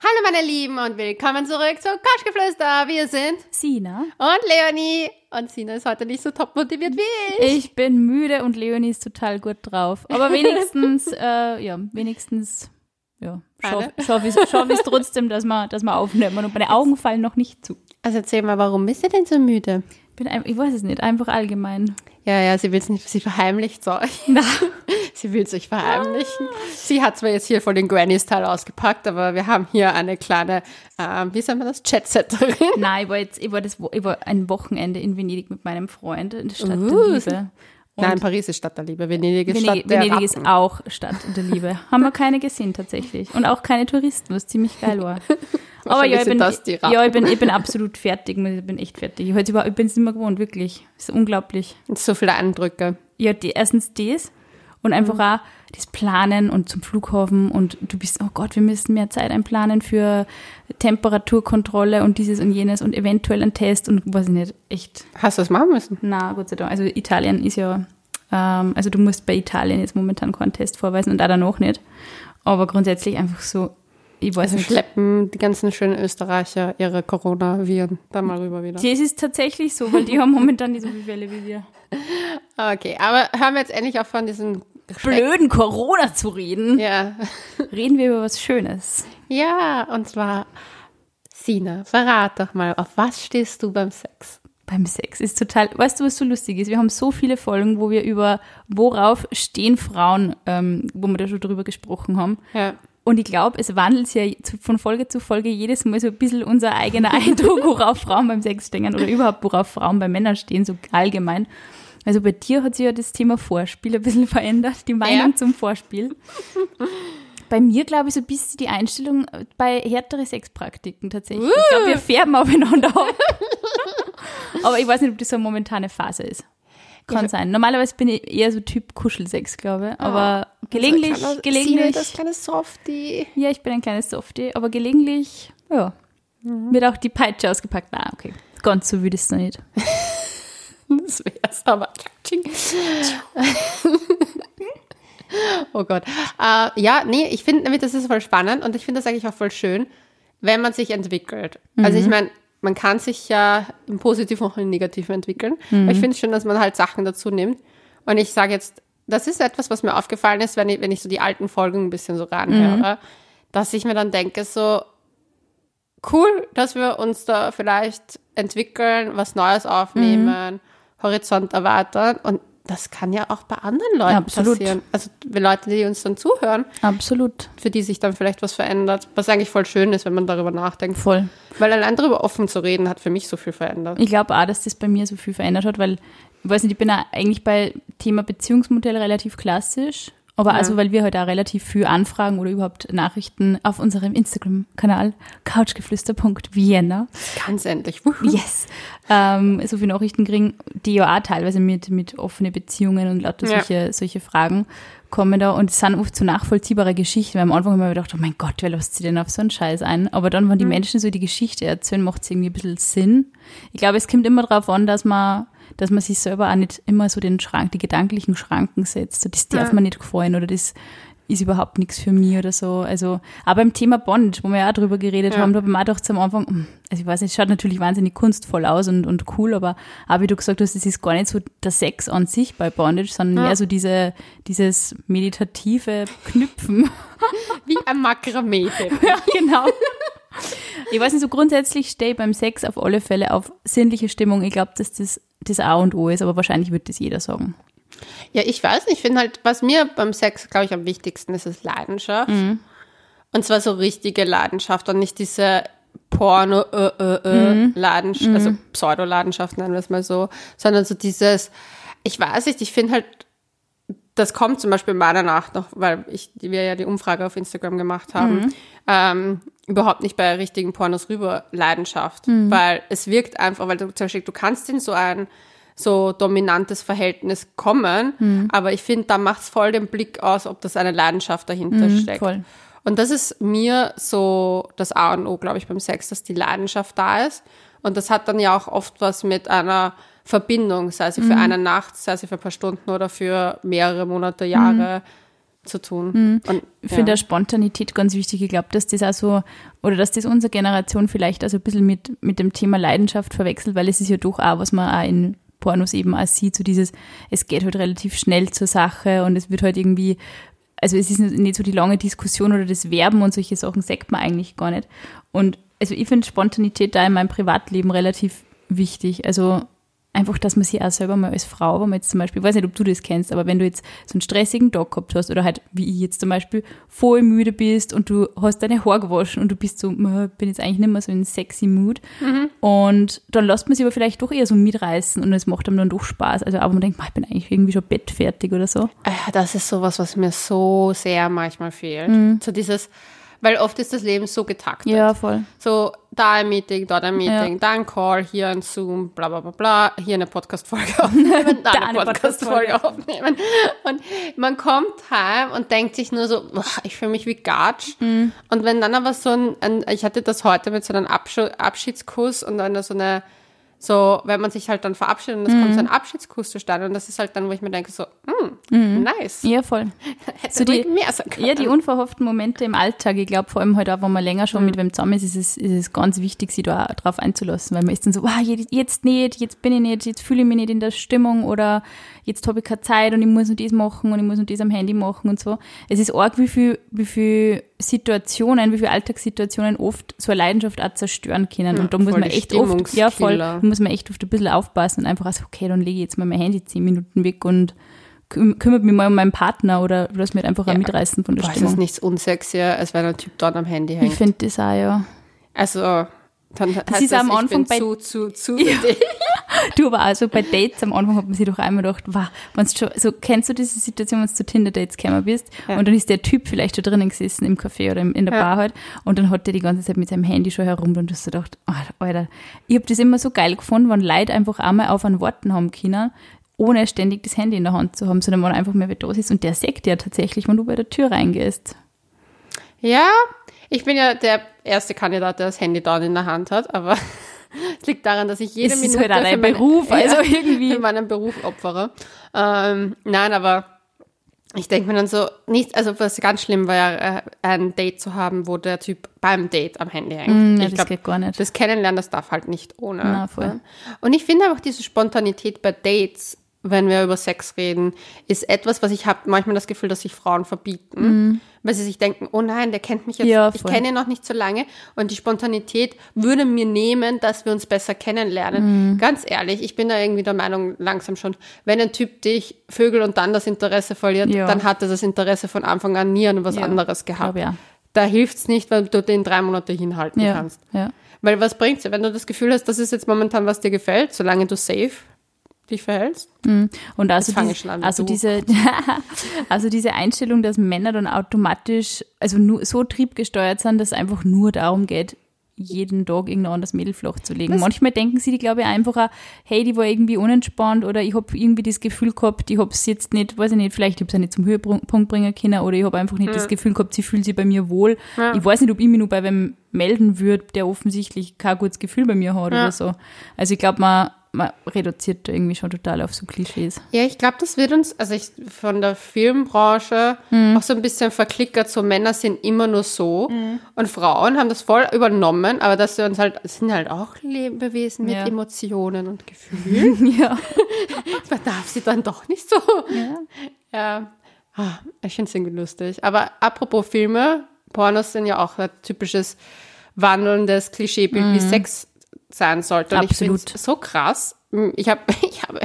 Hallo meine Lieben und willkommen zurück zu Koschgeflüster. Wir sind Sina. und Leonie. Und Sina ist heute nicht so top motiviert wie ich. Ich bin müde und Leonie ist total gut drauf. Aber wenigstens, äh, ja, wenigstens, ja, schaffe schaff ich es schaff trotzdem, dass wir, dass wir aufnehmen. Und meine Augen fallen noch nicht zu. Also erzähl mal, warum bist du denn so müde? Ich, bin, ein- ich weiß es nicht, einfach allgemein. Ja, ja, sie will es nicht, sie verheimlicht es euch. Sie will es euch verheimlichen. Sie hat zwar jetzt hier voll den Granny-Style ausgepackt, aber wir haben hier eine kleine, ähm, wie sagt man das, Chatsetterin. Nein, ich war jetzt, ich war, das, ich war ein Wochenende in Venedig mit meinem Freund in der Stadt Uh, der Liebe. Und Nein, Paris ist Stadt der Liebe, Venedig ist Venedig, Stadt der Venedig ist Ratten. auch Stadt der Liebe. Haben wir keine gesehen tatsächlich. Und auch keine Touristen, was ziemlich geil war. Aber ja, ich bin, ja ich, bin, ich bin absolut fertig. Ich bin echt fertig. Ich, ich bin es nicht mehr gewohnt, wirklich. Das ist unglaublich. So viele Eindrücke. Ja, die, erstens das und einfach Mhm. auch das Planen und zum Flughafen und du bist, oh Gott, wir müssen mehr Zeit einplanen für Temperaturkontrolle und dieses und jenes und eventuell ein Test und weiß ich nicht, echt. Hast du das machen müssen? Na, Gott sei Dank. Also Italien ist ja, ähm, also du musst bei Italien jetzt momentan keinen Test vorweisen und auch danach nicht. Aber grundsätzlich einfach so, ich weiß Also nicht. schleppen die ganzen schönen Österreicher ihre Coronaviren da mal rüber wieder. Das ist tatsächlich so, weil die haben momentan nicht so viele Fälle wie wir. Okay, aber hören wir jetzt endlich auf von diesen Blöden Corona zu reden. Ja. Reden wir über was Schönes. Ja, und zwar Sina, verrat doch mal, auf was stehst du beim Sex? Beim Sex ist total, weißt du, was so lustig ist? Wir haben so viele Folgen, wo wir über worauf stehen Frauen, ähm, wo wir da schon drüber gesprochen haben. Ja. Und ich glaube, es wandelt sich ja von Folge zu Folge jedes Mal so ein bisschen unser eigener Eindruck, worauf Frauen beim Sex stehen oder überhaupt, worauf Frauen bei Männern stehen, so allgemein. Also bei dir hat sich ja das Thema Vorspiel ein bisschen verändert, die Meinung Ja. zum Vorspiel. Bei mir, glaube ich, so ein bisschen die Einstellung bei härtere Sexpraktiken tatsächlich. Ich glaube, wir färben aufeinander ab. Aber ich weiß nicht, ob das so eine momentane Phase ist. Kann sein. Normalerweise bin ich eher so Typ Kuschelsex, glaube ich. Aber gelegentlich, Also, kleiner- gelegentlich. Sina, das kleine Softie. Ja, ich bin ein kleines Softie, aber gelegentlich, ja, wird auch die Peitsche ausgepackt. Na, okay. Ganz so würde ich es noch nicht. Das wär's aber. Tsching. oh Gott. Äh, ja, nee, ich finde nämlich, das ist voll spannend und ich finde das eigentlich auch voll schön, wenn man sich entwickelt. Also ich meine, man kann sich ja im Positiven und im Negativen entwickeln. Aber ich finde es schön, dass man halt Sachen dazu nimmt. Und ich sage jetzt, das ist etwas, was mir aufgefallen ist, wenn ich, wenn ich so die alten Folgen ein bisschen so ranhöre, dass ich mir dann denke, so, cool, dass wir uns da vielleicht entwickeln, was Neues aufnehmen, Horizont erweitern. Und das kann ja auch bei anderen Leuten Absolut. passieren. Also Leute, die uns dann zuhören, Absolut. für die sich dann vielleicht was verändert, was eigentlich voll schön ist, wenn man darüber nachdenkt. Voll. Weil allein darüber offen zu reden, hat für mich so viel verändert. Ich glaube auch, dass das bei mir so viel verändert hat, weil, ich weiß nicht, ich bin eigentlich bei Thema Beziehungsmodell relativ klassisch. Aber also, weil wir heute auch relativ viel Anfragen oder überhaupt Nachrichten auf unserem Instagram-Kanal couchgeflüster.vienna Ganz endlich. Yes. Ähm, so viele Nachrichten kriegen, die ja auch teilweise mit, mit offenen Beziehungen und lauter Ja. solche, solche Fragen kommen da und es sind oft so nachvollziehbare Geschichten, weil am Anfang haben wir gedacht, oh mein Gott, wer lässt sich denn auf so einen Scheiß ein? Aber dann, wenn die Menschen so die Geschichte erzählen, macht es irgendwie ein bisschen Sinn. Ich glaube, es kommt immer darauf an, dass man, dass man sich selber auch nicht immer so den Schrank, die gedanklichen Schranken setzt. So, das darf Ja. mir nicht gefallen oder das ist überhaupt nichts für mich oder so. Also, aber beim Thema Bond, wo wir ja auch drüber geredet Ja. haben, da habe ich mir auch gedacht, am Anfang, hm, also ich weiß nicht, es schaut natürlich wahnsinnig kunstvoll aus und, und cool, aber auch wie du gesagt hast, es ist gar nicht so der Sex an sich bei Bondage, sondern Ja. mehr so diese, dieses meditative Knüpfen. Wie ein Makramee. ja, genau. Ich weiß nicht, so grundsätzlich stehe ich beim Sex auf alle Fälle auf sinnliche Stimmung. Ich glaube, dass das das A und O ist, aber wahrscheinlich wird das jeder sagen. Ja, ich weiß nicht. Ich finde halt, was mir beim Sex, glaube ich, am wichtigsten ist, ist Leidenschaft. Und zwar so richtige Leidenschaft und nicht diese Porno äh, äh, äh, Leidenschaft, also Pseudo-Leidenschaft nennen wir es mal so, sondern so dieses, ich weiß nicht, ich finde halt, das kommt zum Beispiel meiner Nacht noch, weil ich, wir ja die Umfrage auf Instagram gemacht haben, ähm, überhaupt nicht bei richtigen Pornos rüber Leidenschaft, weil es wirkt einfach, weil du zum Beispiel, du kannst in so ein so dominantes Verhältnis kommen, aber ich finde, da macht's voll den Blick aus, ob das eine Leidenschaft dahinter steckt. voll. Und das ist mir so das A und O, glaube ich, beim Sex, dass die Leidenschaft da ist. Und das hat dann ja auch oft was mit einer Verbindung, sei sie für eine Nacht, sei sie für ein paar Stunden oder für mehrere Monate, Jahre, zu tun. Und, Ich finde auch Spontanität ganz wichtig. Ich glaube, dass das auch so, oder dass das unsere Generation vielleicht also ein bisschen mit, mit dem Thema Leidenschaft verwechselt, weil es ist ja doch auch, was man auch in Pornos eben auch sieht, so dieses, es geht halt relativ schnell zur Sache und es wird halt irgendwie, also es ist nicht so die lange Diskussion oder das Werben und solche Sachen sagt man eigentlich gar nicht. Und also ich finde Spontanität da in meinem Privatleben relativ wichtig. Also einfach, dass man sich auch selber mal als Frau, wenn man jetzt zum Beispiel, ich weiß nicht, ob du das kennst, aber wenn du jetzt so einen stressigen Tag gehabt hast oder halt, wie ich jetzt zum Beispiel, voll müde bist und du hast deine Haare gewaschen und du bist so, "Mö, bin jetzt eigentlich nicht mehr so in sexy Mood und dann lässt man sich aber vielleicht doch eher so mitreißen und es macht einem dann doch Spaß. Also aber man denkt, "Ma, ich bin eigentlich irgendwie schon bettfertig oder so. Äh, Das ist sowas, was mir so sehr manchmal fehlt. So dieses, weil oft ist das Leben so getaktet. Ja, voll. So, da ein Meeting, dort ein Meeting, Ja. da ein Call, hier ein Zoom, bla bla bla bla, hier eine Podcast-Folge aufnehmen, da, Da eine Podcast-Folge aufnehmen. Und man kommt heim und denkt sich nur so, "Boah, ich fühle mich wie Gatsch. Mhm. Und wenn dann aber so ein, ein, ich hatte das heute mit so einem Abschiedskuss und dann so eine, so, wenn man sich halt dann verabschiedet und es kommt so ein Mhm. Abschiedskuss zustande und das ist halt dann, wo ich mir denke so, mm, nice. Ja, voll. Hätte So die- mehr sein können. Ja, die unverhofften Momente im Alltag. Ich glaube, vor allem halt auch, wenn man länger schon mit wem zusammen ist, ist es, ist es ganz wichtig, sich da auch drauf einzulassen, weil man ist dann so, wow, jetzt jetzt nicht, jetzt bin ich nicht, jetzt fühle ich mich nicht in der Stimmung oder jetzt habe ich keine Zeit und ich muss noch das machen und ich muss noch das am Handy machen und so. Es ist arg, wie viel, wie viel Situationen, wie viele Alltagssituationen oft so eine Leidenschaft auch zerstören können. und da muss man echt oft, ja voll, da muss man echt oft ein bisschen aufpassen und einfach also, okay, dann lege ich jetzt mal mein Handy zehn Minuten weg und küm kümmert mich mal um meinen Partner oder lass mich einfach auch Ja. mitreißen von der Boah, Stimmung. ist nichts unsexier, als wenn ein Typ dort am Handy hängt. Ich finde das auch, ja. Also, dann heißt ist das, am Anfang bei- zu, zu, zu dich. Du, aber also bei Dates am Anfang hat man sich doch einmal gedacht, wow, wenn's schon, so kennst du diese Situation, wenn du zu Tinder-Dates gekommen bist Ja. und dann ist der Typ vielleicht schon drinnen gesessen im Café oder in der Ja. Bar halt und dann hat der die ganze Zeit mit seinem Handy schon herum und du hast gedacht, oh, Alter, ich habe das immer so geil gefunden, wenn Leute einfach einmal auf einen warten haben können, ohne ständig das Handy in der Hand zu haben, sondern wenn einfach mehr wer da ist und der sagt ja tatsächlich, wenn du bei der Tür reingehst. Ja, ich bin ja der erste Kandidat, der das Handy dort in der Hand hat, aber es liegt daran, dass ich jede Es ist Minute halt auch dein für meinen- Beruf, also irgendwie. für meinen Beruf opfere. Ähm, nein, aber ich denke mir dann so, nicht, also was ganz schlimm war ja, äh, ein Date zu haben, wo der Typ beim Date am Handy hängt. Mm, ich das glaub, geht gar nicht. Das Kennenlernen, das darf halt nicht ohne. Na, voll. Ja. Und ich finde auch diese Spontanität bei Dates, wenn wir über Sex reden, ist etwas, was ich habe manchmal das Gefühl, dass sich Frauen verbieten, weil sie sich denken, oh nein, der kennt mich jetzt, Mhm. Ja, ich kenne ihn noch nicht so lange und die Spontanität würde mir nehmen, dass wir uns besser kennenlernen. Mhm. Ganz ehrlich, ich bin da irgendwie der Meinung langsam schon, wenn ein Typ dich vögelt und dann das Interesse verliert, Ja. dann hat er das Interesse von Anfang an nie an was Ja, anderes gehabt. Da hilft's nicht, weil du den drei Monate hinhalten kannst. ja. Weil was bringt's dir, wenn du das Gefühl hast, das ist jetzt momentan, was dir gefällt, solange du safe dich verhältst? Und also, fange diese, also du. diese, also diese Einstellung, dass Männer dann automatisch, also nur so triebgesteuert sind, dass es einfach nur darum geht, jeden Tag irgendein anderes Mädel flach zu legen. Manchmal denken sie, die glaube ich einfach auch, hey, die war irgendwie unentspannt oder ich habe irgendwie das Gefühl gehabt, ich habe es jetzt nicht, weiß ich nicht, vielleicht habe ich es nicht zum Höhepunkt bringen können oder ich habe einfach nicht das Gefühl gehabt, sie fühlt sich bei mir wohl. Ja. Ich weiß nicht, ob ich mich nur bei wem melden würde, der offensichtlich kein gutes Gefühl bei mir hat Ja. oder so. Also ich glaube, man, man reduziert irgendwie schon total auf so Klischees. Ja, ich glaube, das wird uns, also ich, von der Filmbranche Mhm. auch so ein bisschen verklickert, so Männer sind immer nur so und Frauen haben das voll übernommen, aber dass wir uns halt, sind halt auch Lebewesen mit Ja. Emotionen und Gefühlen. Ja. Man darf sie dann doch nicht so. Ja. Ah, ich finde es irgendwie lustig. Aber apropos Filme, Pornos sind ja auch ein typisches wandelndes Klischeebild, wie Sex sein sollte. Und ich Mhm. Absolut. finde es so krass. Ich habe ich habe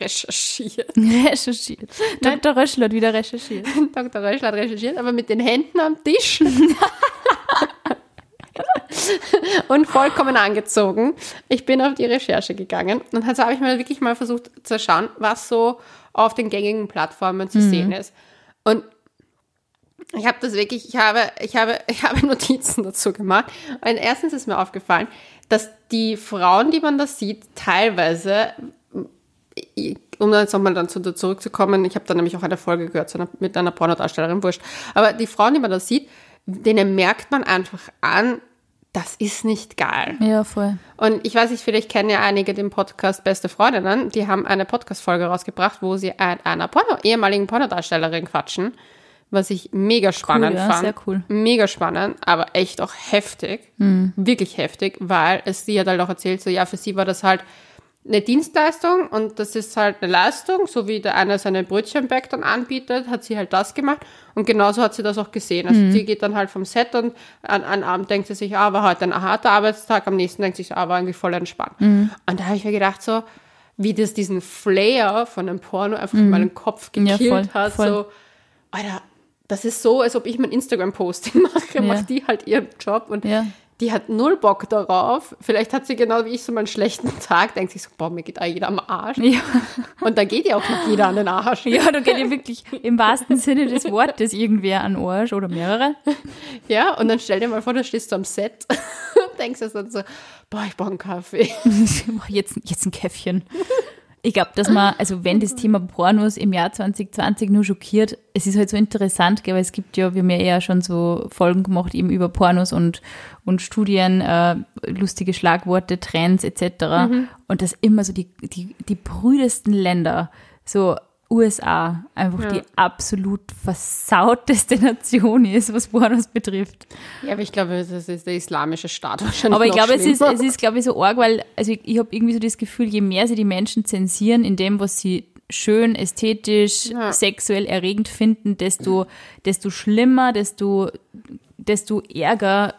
recherchiert. Recherchiert. Dr. Röschel hat wieder recherchiert. Dr. Röschel hat recherchiert, aber mit den Händen am Tisch. und vollkommen angezogen. Ich bin auf die Recherche gegangen und also habe ich mal wirklich mal versucht zu schauen, was so auf den gängigen Plattformen zu sehen ist. Und ich habe das wirklich, ich habe, ich habe, ich habe Notizen dazu gemacht. Und erstens ist mir aufgefallen, dass die Frauen, die man da sieht, teilweise um jetzt nochmal dann zu, zurückzukommen, ich habe da nämlich auch eine Folge gehört einer, mit einer Pornodarstellerin, wurscht. Aber die Frauen, die man da sieht, denen merkt man einfach an, das ist nicht geil. Ja, voll. Und ich weiß nicht, vielleicht kennen ja einige den Podcast Beste Freundinnen. Die haben eine Podcast-Folge rausgebracht, wo sie an einer Porno, ehemaligen Pornodarstellerin quatschen, was ich mega spannend ja, fand. sehr cool. Mega spannend, aber echt auch heftig. Wirklich heftig, weil es sie hat halt auch erzählt, so ja, für sie war das halt eine Dienstleistung und das ist halt eine Leistung, so wie der eine seine Brötchenbag dann anbietet, hat sie halt das gemacht und genauso hat sie das auch gesehen. Also sie geht dann halt vom Set und an einem Abend denkt sie sich, ah, war heute ein harter Arbeitstag, am nächsten denkt sie sich, ah, war eigentlich voll entspannt. Und da habe ich mir gedacht so, wie das diesen Flair von einem Porno einfach in meinen Kopf Ja, gekillt voll, hat, voll. so, Alter, das ist so, als ob ich mein Instagram-Posting mache, macht die halt ihren Job und Ja. die hat null Bock darauf. Vielleicht hat sie genau wie ich so mal einen schlechten Tag, denkt sich so, boah, mir geht da jeder am Arsch. Ja. Und da geht ja auch nicht jeder an den Arsch. Ja, da geht ja wirklich im wahrsten Sinne des Wortes irgendwer an Arsch oder mehrere. Ja, und dann stell dir mal vor, du stehst so am Set und denkst dir dann so, boah, ich brauche einen Kaffee. Jetzt, jetzt ein Käffchen. Ich glaube, dass man, also wenn das Thema Pornos im Jahr 2020 nur schockiert, es ist halt so interessant, gell, weil es gibt ja, wir haben ja eher schon so Folgen gemacht eben über Pornos und, und Studien, äh, lustige Schlagworte, Trends etc. Und dass immer so die, die, die brüdesten Länder, so USA, einfach die absolut versauteste Nation ist, was Pornos betrifft. Ja, aber ich glaube, das ist der islamische Staat wahrscheinlich. Aber ich glaube, es ist, es ist, glaube ich, so arg, weil, also ich, ich habe irgendwie so das Gefühl, je mehr sie die Menschen zensieren in dem, was sie schön, ästhetisch, Ja. sexuell erregend finden, desto, desto schlimmer, desto, desto ärger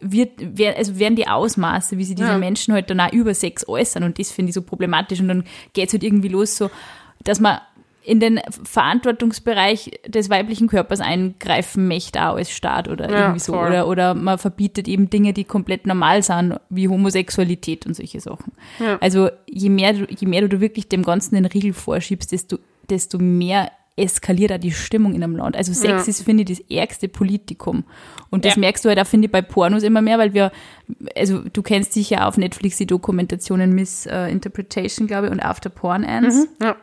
wird, also werden die Ausmaße, wie sie diese Ja. Menschen halt dann auch über Sex äußern und das finde ich so problematisch und dann geht es halt irgendwie los so, dass man in den Verantwortungsbereich des weiblichen Körpers eingreifen möchte, auch als Staat oder Ja, irgendwie so. voll. Oder, oder man verbietet eben Dinge, die komplett normal sind, wie Homosexualität und solche Sachen. Ja. Also je mehr, du, je mehr du wirklich dem Ganzen den Riegel vorschiebst, desto, desto mehr eskaliert auch die Stimmung in einem Land. Also Sex Ja. ist, finde ich, das ärgste Politikum. Und das Ja. merkst du halt auch, finde ich, bei Pornos immer mehr, weil wir, also du kennst sicher auf Netflix die Dokumentationen Miss äh, Interpretation, glaube ich, und After Porn Ends. Ja.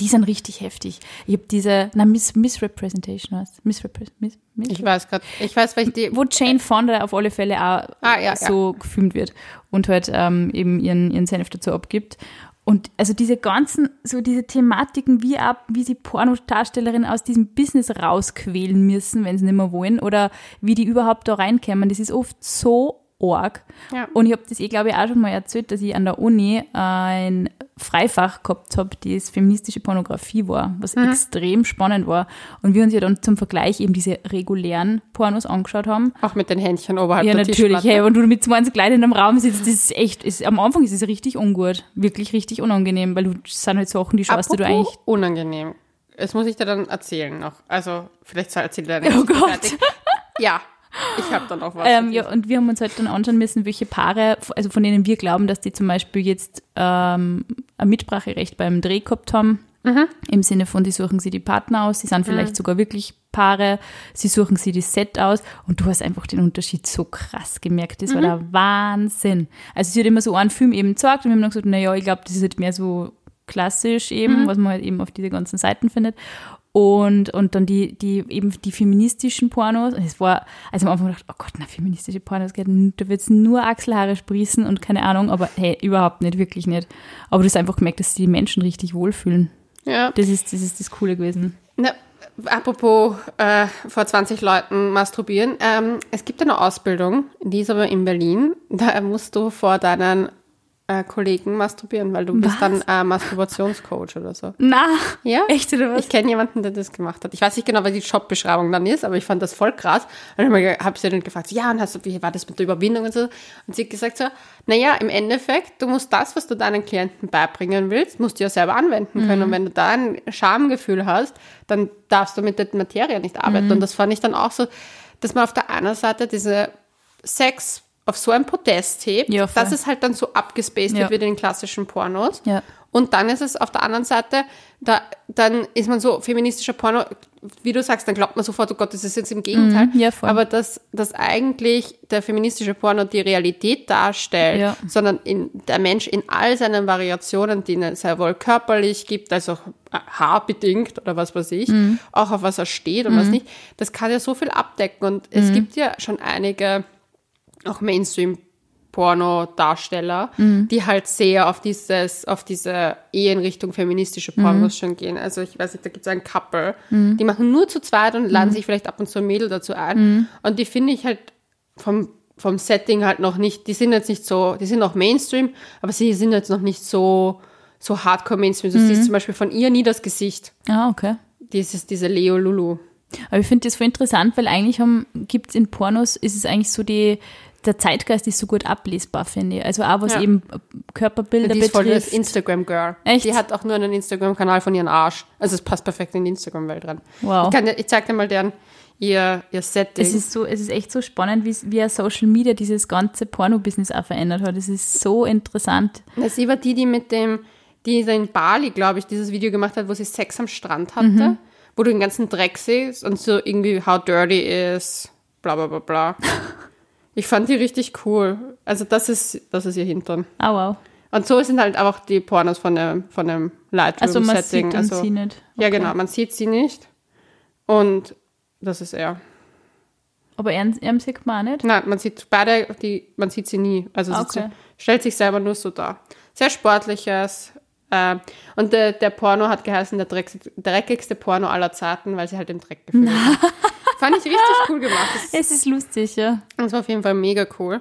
Die sind richtig heftig. Ich habe diese, na, Miss, Misrepresentation heißt Misrepre Miss, Miss, Ich weiß gerade, ich weiß, weil ich die, wo Jane Fonda auf alle Fälle auch Ah, ja, so gefilmt wird und halt ähm, eben ihren, ihren Senf dazu abgibt. Und also diese ganzen, so diese Thematiken, wie ab, wie sie Pornodarstellerinnen aus diesem Business rausquälen müssen, wenn sie nicht mehr wollen, oder wie die überhaupt da reinkommen, das ist oft so arg. Ja. Und ich habe das eh, glaube ich, auch schon mal erzählt, dass ich an der Uni ein Freifach gehabt habe, das feministische Pornografie war, was Mhm. extrem spannend war. Und wir uns ja dann zum Vergleich eben diese regulären Pornos angeschaut haben. auch mit den Händchen oberhalb Ja, der natürlich. Tischplatte. Hey, wenn du mit 20 Leuten in einem Raum sitzt, das ist echt, ist, am Anfang ist es richtig ungut. Wirklich richtig unangenehm, weil du das sind halt Sachen, die schaust du Apropos eigentlich. unangenehm. Das muss ich dir dann erzählen noch. Also, vielleicht erzähl dir Oh nicht Gott. fertig. Ja, ich habe dann noch was. Ähm, ja, und wir haben uns halt dann anschauen müssen, welche Paare, also von denen wir glauben, dass die zum Beispiel jetzt ähm, ein Mitspracherecht beim Dreh gehabt haben. Mhm. Im Sinne von, die suchen sie die Partner aus, sie sind vielleicht sogar wirklich Paare, sie suchen sie das Set aus und du hast einfach den Unterschied so krass gemerkt. Das war Mhm. der Wahnsinn. Also sie hat immer so einen Film eben gezeigt und wir haben dann gesagt, naja, ich glaube, das ist halt mehr so klassisch Mhm. eben, was man halt eben auf diese ganzen Seiten findet. Und, und dann die, die, eben die feministischen Pornos. Und es war, also am Anfang gedacht, oh Gott, na, feministische Pornos, geht, da wird's nur Achselhaare sprießen und keine Ahnung, aber hey, überhaupt nicht, wirklich nicht. Aber du hast einfach gemerkt, dass die Menschen richtig wohlfühlen. ja. Das ist, das ist das Coole gewesen. Na, apropos äh, vor 20 Leuten masturbieren. Ähm, es gibt eine Ausbildung, die ist aber in Berlin. Da musst du vor deinen äh, Kollegen masturbieren, weil du bist Was? dann äh, Masturbationscoach oder so. Na, Ja? echt oder was? Ich kenne jemanden, der das gemacht hat. Ich weiß nicht genau, was die Jobbeschreibung dann ist, aber ich fand das voll krass. Und ich habe sie dann gefragt, ja, und hast du, wie war das mit der Überwindung und so? Und sie hat gesagt so, naja, im Endeffekt, du musst das, was du deinen Klienten beibringen willst, musst du ja selber anwenden können. Und wenn du da ein Schamgefühl hast, dann darfst du mit der Materie nicht arbeiten. Und das fand ich dann auch so, dass man auf der einen Seite diese Sex auf so ein Podest hebt, Ja, dass es halt dann so abgespaced Ja. wird wie in den klassischen Pornos. Ja. Und dann ist es auf der anderen Seite, da, dann ist man so feministischer Porno, wie du sagst, dann glaubt man sofort, oh Gott, das ist jetzt im Gegenteil. Mhm, ja. Aber dass, dass eigentlich der feministische Porno die Realität darstellt, Ja. sondern in, der Mensch in all seinen Variationen, die es sehr wohl körperlich gibt, also haarbedingt oder was weiß ich, Mhm. auch auf was er steht und was nicht, das kann ja so viel abdecken. Und es gibt ja schon einige auch Mainstream Pornodarsteller, die halt sehr auf dieses, auf diese eher in Richtung feministische Pornos schon gehen. Also ich weiß nicht, da gibt es ein Couple, die machen nur zu zweit und laden sich vielleicht ab und zu ein Mädel dazu ein. Und die finde ich halt vom, vom Setting halt noch nicht, die sind jetzt nicht so, die sind auch Mainstream, aber sie sind jetzt noch nicht so, so hardcore Mainstream. Du siehst zum Beispiel von ihr nie das Gesicht. Ah, okay. Dieses, diese Leo Lulu. Aber ich finde das voll interessant, weil eigentlich gibt es in Pornos, ist es eigentlich so die, der Zeitgeist ist so gut ablesbar, finde ich. Also auch was Ja. eben Körperbilder Die ist voll das betrifft. Instagram-Girl. Echt? Die hat auch nur einen Instagram-Kanal von ihrem Arsch. Also es passt perfekt in die Instagram-Welt rein. Wow. Ich, kann ich zeig dir mal deren, ihr, ihr Setting. Es ist so, es ist echt so spannend, wie, wie Social Media dieses ganze Porno-Business auch verändert hat. Es ist so interessant. Sie war die, die mit dem, die in Bali, glaube ich, dieses Video gemacht hat, wo sie Sex am Strand hatte, wo du den ganzen Dreck siehst und so irgendwie how dirty is, bla bla bla bla. ich fand die richtig cool. Also das ist, das ist ihr Hintern. Ah, wow. Und so sind halt auch die Pornos von dem, von dem Also man Lightroom-Setting. sieht also, sie nicht. Ja, Okay. genau, man sieht sie nicht. Und das ist er. Aber er, er sieht man nicht. Nein, man sieht beide, die, man sieht sie nie. Also sie Okay. stellt sich selber nur so dar. Sehr sportliches. Äh, und der, der Porno hat geheißen, der Dreck, dreckigste Porno aller Zeiten, weil sie halt im Dreck gefilmt hat. Fand ich richtig cool gemacht. Das, Es ist lustig, ja. das war auf jeden Fall mega cool.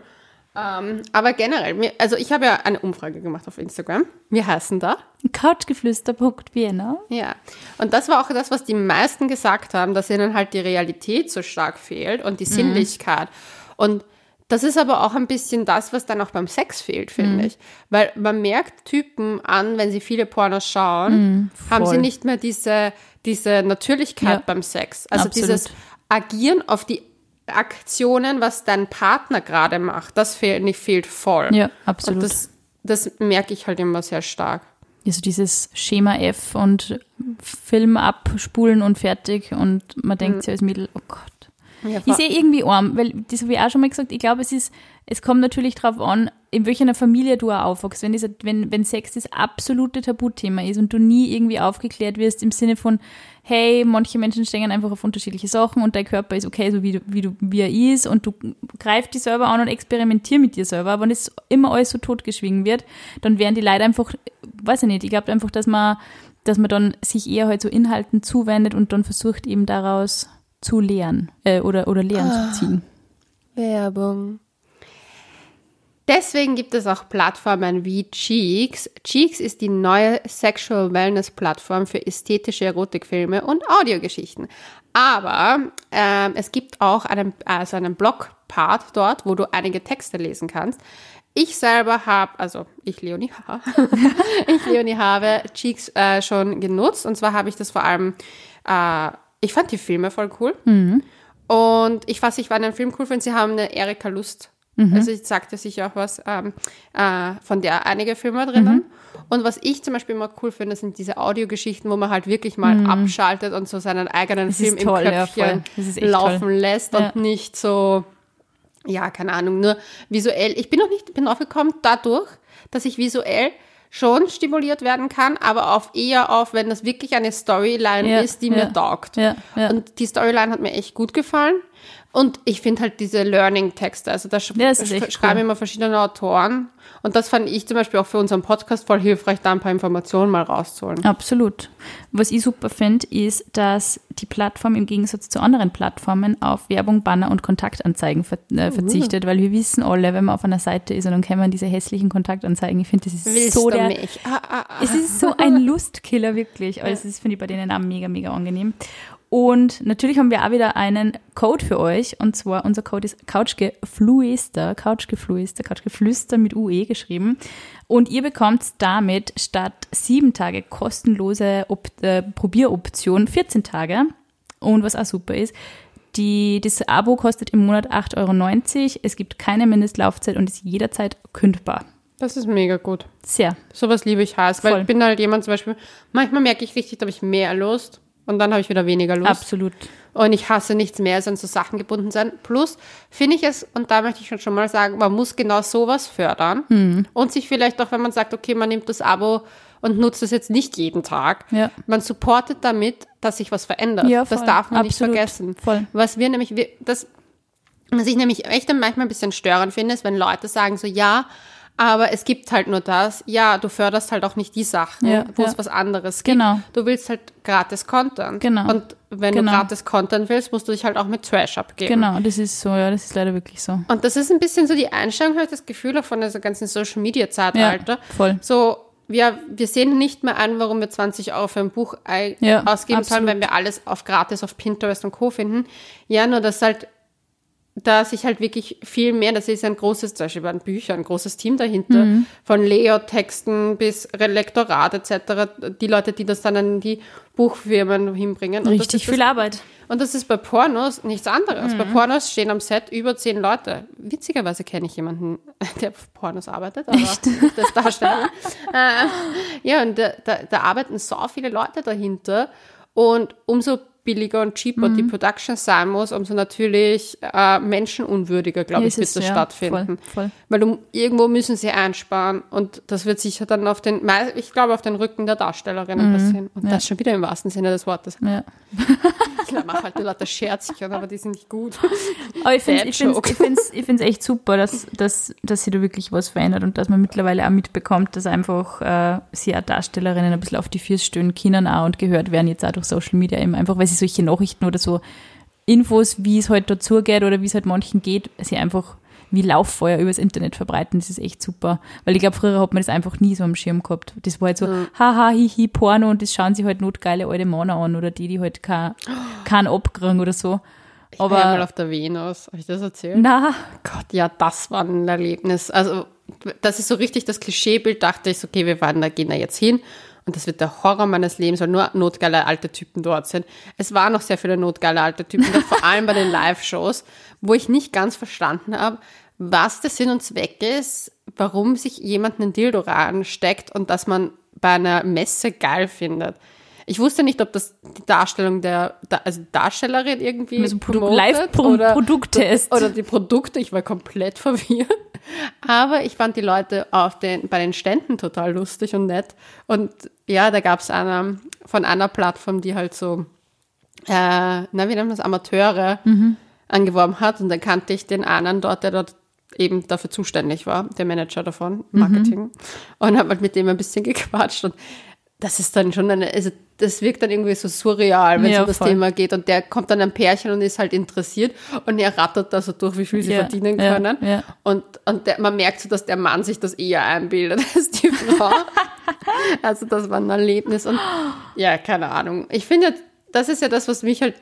Ähm, aber generell, also ich habe ja eine Umfrage gemacht auf Instagram. Wir heißen da. Couchgeflüster.vienna. Ja, und das war auch das, was die meisten gesagt haben, dass ihnen halt die Realität so stark fehlt und die Sinnlichkeit. Und das ist aber auch ein bisschen das, was dann auch beim Sex fehlt, finde ich. Weil man merkt Typen an, wenn sie viele Pornos schauen, haben sie nicht mehr diese, diese Natürlichkeit Ja. beim Sex. Also Absolut. dieses Agieren auf die Aktionen, was dein Partner gerade macht, das fehlt, nicht fehlt voll. Ja, Und absolut. das, das merke ich halt immer sehr stark. Also dieses Schema F und Film abspulen und fertig und man denkt sich als Mädel, oh Gott. Ja, Ich sehe irgendwie arm, weil das habe ich auch schon mal gesagt, ich glaube, es ist, es kommt natürlich darauf an, in welcher Familie du auch aufwachst. Wenn, dieser, wenn, wenn Sex das absolute Tabuthema ist und du nie irgendwie aufgeklärt wirst im Sinne von, hey, manche Menschen stehen einfach auf unterschiedliche Sachen und dein Körper ist okay, so wie, du, wie, du, wie er ist und du greifst dich selber an und experimentier mit dir selber. Aber wenn es immer alles so totgeschwiegen wird, dann werden die Leute einfach, weiß ich nicht, ich glaube einfach, dass man, dass man dann sich eher halt so Inhalten zuwendet und dann versucht eben daraus zu lehren äh, oder, oder Lehren zu ziehen. Werbung. Deswegen gibt es auch Plattformen wie Cheeks. Cheeks ist die neue Sexual Wellness Plattform für ästhetische Erotikfilme und Audiogeschichten. Aber ähm, es gibt auch einen, also einen Blog-Part dort, wo du einige Texte lesen kannst. Ich selber habe, also ich Leonie, ich Leonie habe Cheeks äh, schon genutzt und zwar habe ich das vor allem, äh, ich fand die Filme voll cool und ich weiß, ich war in einem Film cool finde, sie haben eine Erika Lust. Also ich sagte sicher auch was ähm, äh, von der einige Filme drinnen. Und was ich zum Beispiel immer cool finde, sind diese Audiogeschichten, wo man halt wirklich mal abschaltet und so seinen eigenen Das Film toll, im ja, Köpfchen echt laufen toll. lässt Ja. und nicht so, ja, keine Ahnung, nur visuell. Ich bin noch nicht, bin aufgekommen dadurch, dass ich visuell schon stimuliert werden kann, aber auf eher auf, wenn das wirklich eine Storyline Ja, ist, die ja. mir taugt. Ja, ja. Und die Storyline hat mir echt gut gefallen. Und ich finde halt diese Learning-Texte, also da sch Ja, sch schreiben cool. immer verschiedene Autoren. Und das fand ich zum Beispiel auch für unseren Podcast voll hilfreich, da ein paar Informationen mal rauszuholen. Absolut. Was ich super finde, ist, dass die Plattform im Gegensatz zu anderen Plattformen auf Werbung, Banner und Kontaktanzeigen ver äh, verzichtet, weil wir wissen alle, wenn man auf einer Seite ist und dann kämen diese hässlichen Kontaktanzeigen. Ich finde, das ist Willst so der? Ah, ah, ah. Es ist so ein Lustkiller, wirklich. Also, das finde ich bei denen auch mega, mega angenehm. Und natürlich haben wir auch wieder einen Code für euch. Und zwar, unser Code ist Couchgeflüster, Couchgeflüster, Couchgeflüster mit UE geschrieben. Und ihr bekommt damit statt sieben Tage kostenlose Op äh, Probieroption 14 Tage. Und was auch super ist, die, das Abo kostet im Monat 8,90 Euro. Es gibt keine Mindestlaufzeit und ist jederzeit kündbar. Das ist mega gut. Sehr. Sowas liebe ich heiß, weil Voll. ich bin halt jemand zum Beispiel, manchmal merke ich richtig, da habe ich mehr Lust und dann habe ich wieder weniger Lust. Absolut. Und ich hasse nichts mehr, als an so Sachen gebunden sein. Plus finde ich es, und da möchte ich schon- schon mal sagen, man muss genau sowas fördern. Hm. Und sich vielleicht auch, wenn man sagt, okay, man nimmt das Abo und nutzt es jetzt nicht jeden Tag, Ja. man supportet damit, dass sich was verändert. Ja, das darf man Absolut. nicht vergessen. Voll. Was wir nämlich, wir, das, Was ich nämlich echt manchmal ein bisschen störend finde, ist, wenn Leute sagen so, ja, aber es gibt halt nur das. Ja, du förderst halt auch nicht die Sachen, Ja, wo ja. es was anderes gibt. Genau. Du willst halt gratis Content. Genau. Und wenn Genau. du gratis Content willst, musst du dich halt auch mit Trash abgeben. Genau, das ist so, ja, das ist leider wirklich so. Und das ist ein bisschen so die Einstellung, habe ich das Gefühl, auch von dieser ganzen Social Media Zeitalter. Ja, voll. So, wir, wir sehen nicht mehr an, warum wir 20 Euro für ein Buch ausgeben sollen, absolut. wenn wir alles auf gratis auf Pinterest und Co. finden. Ja, nur dass halt, da sich halt wirklich viel mehr, das ist ein großes, zum Beispiel bei den Büchern, ein großes Team dahinter, Mhm. von Layout-Texten bis Lektorat etc., die Leute, die das dann an die Buchfirmen hinbringen. Und Richtig ist das viel Arbeit. und das ist bei Pornos nichts anderes. Mhm. Bei Pornos stehen am Set über zehn Leute. Witzigerweise kenne ich jemanden, der auf Pornos arbeitet, aber Echt? das darstellen. äh, ja, und da, da, da arbeiten so viele Leute dahinter. Und umso billiger und cheaper Mhm. die Production sein muss, umso natürlich äh, menschenunwürdiger, glaube Ja, ich, wird es, das ja, stattfinden. voll, voll. Weil du, irgendwo müssen sie einsparen und das wird sicher dann auf den, ich glaube, auf den Rücken der Darstellerinnen passieren. Und das schon wieder im wahrsten Sinne des Wortes. Ja. Ich mache halt lauter Scherzchen, aber die sind nicht gut. Aber ich finde es ich find's, joke. ich find's, ich find's echt super, dass, dass, dass sich da wirklich was verändert und dass man mittlerweile auch mitbekommt, dass einfach äh, sie auch Darstellerinnen ein bisschen auf die Füße stehen können auch und gehört werden jetzt auch durch Social Media eben einfach, weil sie solche Nachrichten oder so Infos, wie es halt dazu geht oder wie es halt manchen geht, sie einfach wie Lauffeuer übers Internet verbreiten, das ist echt super. Weil ich glaube, früher hat man das einfach nie so am Schirm gehabt. Das war halt so, haha, hihi, Porno und das schauen sich halt notgeile alte Männer an oder die, die halt kein, keinen abkriegen oder so. Ich war ja mal Aber, auf der Venus. Habe ich das erzählt? na, Gott, ja, das war ein Erlebnis. Also, das ist so richtig das Klischeebild. Dachte ich, so, okay, wir da, gehen da jetzt hin. Und das wird der Horror meines Lebens, weil nur notgeile alte Typen dort sind. Es waren noch sehr viele notgeile alte Typen, vor allem bei den Live-Shows, wo ich nicht ganz verstanden habe, was der Sinn und Zweck ist, warum sich jemand einen Dildo reinsteckt und dass man bei einer Messe geil findet. Ich wusste nicht, ob das die Darstellung der, also Darstellerin irgendwie Also Produ- promotet Live-Pro- oder- Produkttest. Oder die Produkte, ich war komplett verwirrt. Aber ich fand die Leute auf den, bei den Ständen total lustig und nett. Und ja, da gab es einer von einer Plattform, die halt so, äh, na, wie nennt man das, Amateure angeworben hat. Und dann kannte ich den anderen dort, der dort eben dafür zuständig war, der Manager davon, Marketing. Und habe halt mit dem ein bisschen gequatscht. Und das ist dann schon eine, also das wirkt dann irgendwie so surreal, wenn es Ja, um das voll. Thema geht. Und der kommt dann ein Pärchen und ist halt interessiert und er rattert da so durch, wie viel sie Ja, verdienen können. ja. Und, und der, man merkt so, dass der Mann sich das eher einbildet als die Frau. also das war ein Erlebnis. Und ja, keine Ahnung. Ich finde, das ist ja das, was mich halt,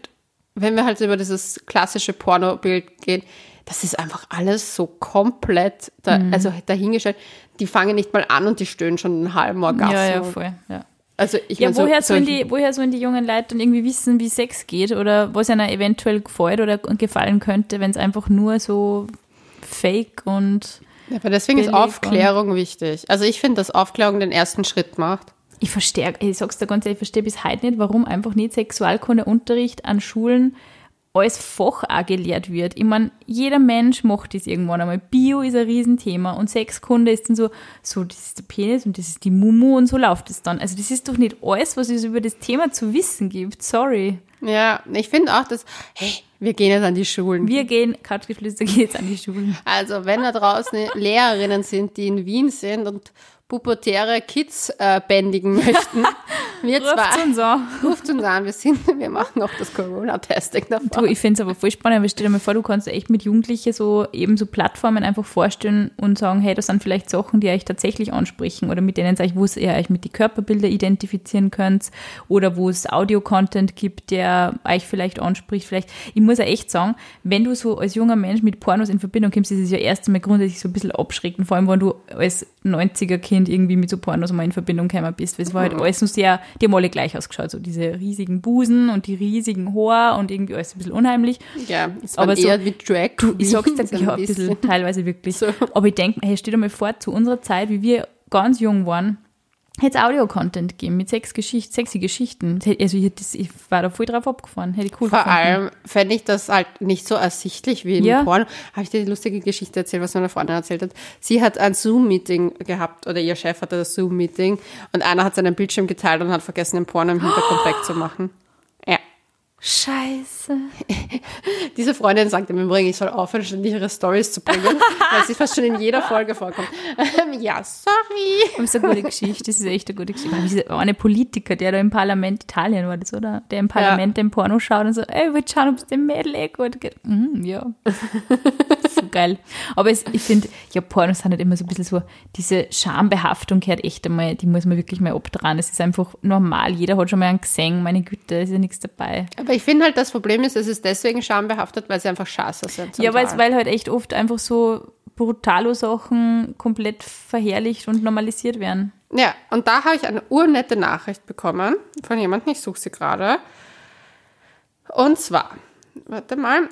wenn wir halt über dieses klassische Pornobild gehen, das ist einfach alles so komplett, da, Mhm. also dahingestellt. Die fangen nicht mal an und die stöhnen schon einen halben Orgasmus. ja, ja, voll, ja. Also ich Ja, mein, so- woher, sollen solche- die, woher sollen die jungen Leute dann irgendwie wissen, wie Sex geht oder was ihnen eventuell gefällt oder gefallen könnte, wenn es einfach nur so fake und Ja, aber deswegen ist Aufklärung wichtig. Also ich finde, dass Aufklärung den ersten Schritt macht. ich verstehe, ich sag's dir ganz ehrlich, ich verstehe bis heute nicht, warum einfach nicht Sexualkundeunterricht an Schulen als Fach auch gelehrt wird. Ich meine, jeder Mensch macht das irgendwann einmal. Bio ist ein Riesenthema und Sexkunde ist dann so, so, das ist der Penis und das ist die Mumu und so läuft es dann. Also das ist doch nicht alles, was es über das Thema zu wissen gibt. Sorry. Ja, ich finde auch, dass, hey, wir gehen jetzt an die Schulen. Wir gehen, Couchgeflüster geht jetzt an die Schulen. Also, wenn da draußen Lehrerinnen sind, die in Wien sind und pubertäre Kids äh, bändigen möchten, wir Ruft zwei, uns an. ruft uns an, wir sind, wir machen auch das Corona-Testing Du, davor. ich finde es aber voll spannend, weil stell dir mal vor, du kannst echt mit Jugendlichen so eben so Plattformen einfach vorstellen und sagen, hey, das sind vielleicht Sachen, die euch tatsächlich ansprechen oder mit denen ich, wo ihr euch mit die Körperbilder identifizieren könnt oder wo es Audio-Content gibt, der euch vielleicht anspricht. Vielleicht, ich muss ja echt sagen, wenn du so als junger Mensch mit Pornos in Verbindung kommst, ist es ja erst einmal grundsätzlich so ein bisschen abschreckend, vor allem wenn du als 90er-Kind irgendwie mit so Pornos mal in Verbindung gekommen bist. Weil es war halt alles nur sehr, die haben alle gleich ausgeschaut, so diese riesigen Busen und die riesigen Haare und irgendwie alles ein bisschen unheimlich. Ja, es Aber war so- eher wie Drag Ich sag's dir, Queens ja, ein bisschen, teilweise wirklich. So. Aber ich denke, hey, stell dir mal vor, zu unserer Zeit, wie wir ganz jung waren, hätte es Audio-Content gegeben mit sechs Geschichten, sexy Geschichten. Also ich, das, ich war da voll drauf abgefahren. Hätte ich cool Vor gefunden. allem fände ich das halt nicht so ersichtlich wie in Ja. Porno. Habe ich dir die lustige Geschichte erzählt, was meine Freundin erzählt hat. Sie hat ein Zoom-Meeting gehabt oder ihr Chef hatte das Zoom-Meeting und einer hat seinen Bildschirm geteilt und hat vergessen, den Porno im Hintergrund wegzumachen. Ja. Scheiße. Diese Freundin sagte mir übrigens, ich soll aufhören, ständig ihre Stories zu bringen, weil sie fast schon in jeder Folge vorkommt. Ähm, ja, sorry. Das ist eine gute Geschichte, das ist echt eine gute Geschichte. Eine Politiker, der da im Parlament, Italien war das, oder? Der im Parlament den Porno schaut und so, ey, wir schauen, ob es dem Mädel eh gut geht. Mhm, ja. so geil. Aber es, ich finde, ja, Pornos sind halt immer so ein bisschen so, diese Schambehaftung gehört echt einmal, die muss man wirklich mal abdran. Es ist einfach normal, jeder hat schon mal einen gesehen, meine Güte, ist ja nichts dabei. Aber ich finde halt, das Problem ist, es ist deswegen schambehaftet, weil sie einfach scheiße sind. Ja, weil, halt echt oft einfach so brutale Sachen komplett verherrlicht und normalisiert werden. Ja, und da habe ich eine urnette Nachricht bekommen von jemandem, ich suche sie gerade. Und zwar, warte mal,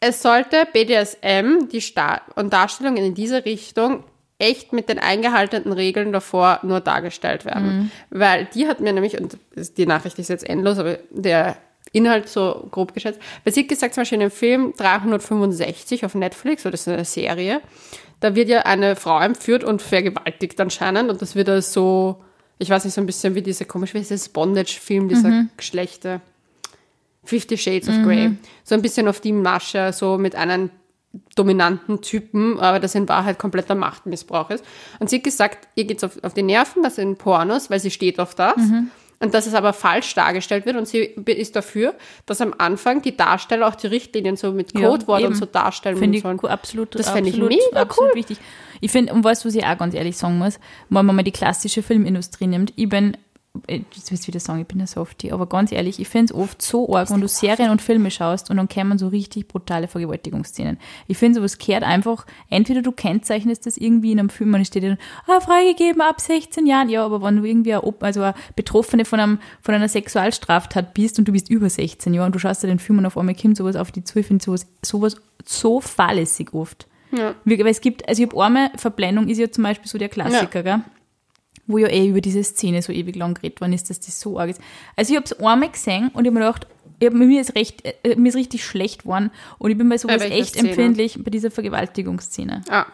es sollte BDSM die Sta und Darstellungen in diese Richtung echt mit den eingehaltenen Regeln davor nur dargestellt werden. Weil die hat mir nämlich, und die Nachricht ist jetzt endlos, aber der Inhalt so grob geschätzt, weil sie hat gesagt, zum Beispiel in dem Film 365 auf Netflix, oder das ist eine Serie, da wird ja eine Frau entführt und vergewaltigt anscheinend und das wird als so, ich weiß nicht, so ein bisschen wie diese komische, wie ist das Bondage-Film, dieser Geschlechter. Fifty Shades of Grey. So ein bisschen auf die Masche, so mit einem dominanten Typen, aber das in Wahrheit kompletter Machtmissbrauch ist. Und sie hat gesagt, ihr geht's auf, auf die Nerven, das sind Pornos, weil sie steht auf das. Und dass es aber falsch dargestellt wird und sie ist dafür, dass am Anfang die Darsteller auch die Richtlinien so mit Ja, Codewort und eben. so darstellen Finde ich sollen. absolut, Das fände ich absolut, mega absolut cool. wichtig. Ich finde, und weißt du, was ich auch ganz ehrlich sagen muss, wenn man mal die klassische Filmindustrie nimmt, ich bin, jetzt willst du wieder sagen, ich bin eine Softie, aber ganz ehrlich, ich finde es oft so arg, wenn du Serien und Filme schaust und dann kämen so richtig brutale Vergewaltigungsszenen. Ich finde, sowas kehrt einfach, entweder du kennzeichnest das irgendwie in einem Film und es steht dann, ah, freigegeben ab 16 Jahren, ja, aber wenn du irgendwie eine, Op- also eine Betroffene von, einem, von einer Sexualstraftat bist und du bist über 16 Jahre und du schaust dir den Film und auf einmal kommt sowas auf die zu, ich finde sowas, sowas so fahrlässig oft. Ja. Weil es gibt, also ich habe einmal, Verblendung ist ja zum Beispiel so der Klassiker, gell? Wo ja eh über diese Szene so ewig lang geredet worden ist, dass das so arg ist. Also ich habe es einmal gesehen und ich habe mir gedacht, ich hab, mir, ist recht, äh, mir ist richtig schlecht geworden und ich bin bei sowas echt Szene? empfindlich bei dieser Vergewaltigungsszene. Ah,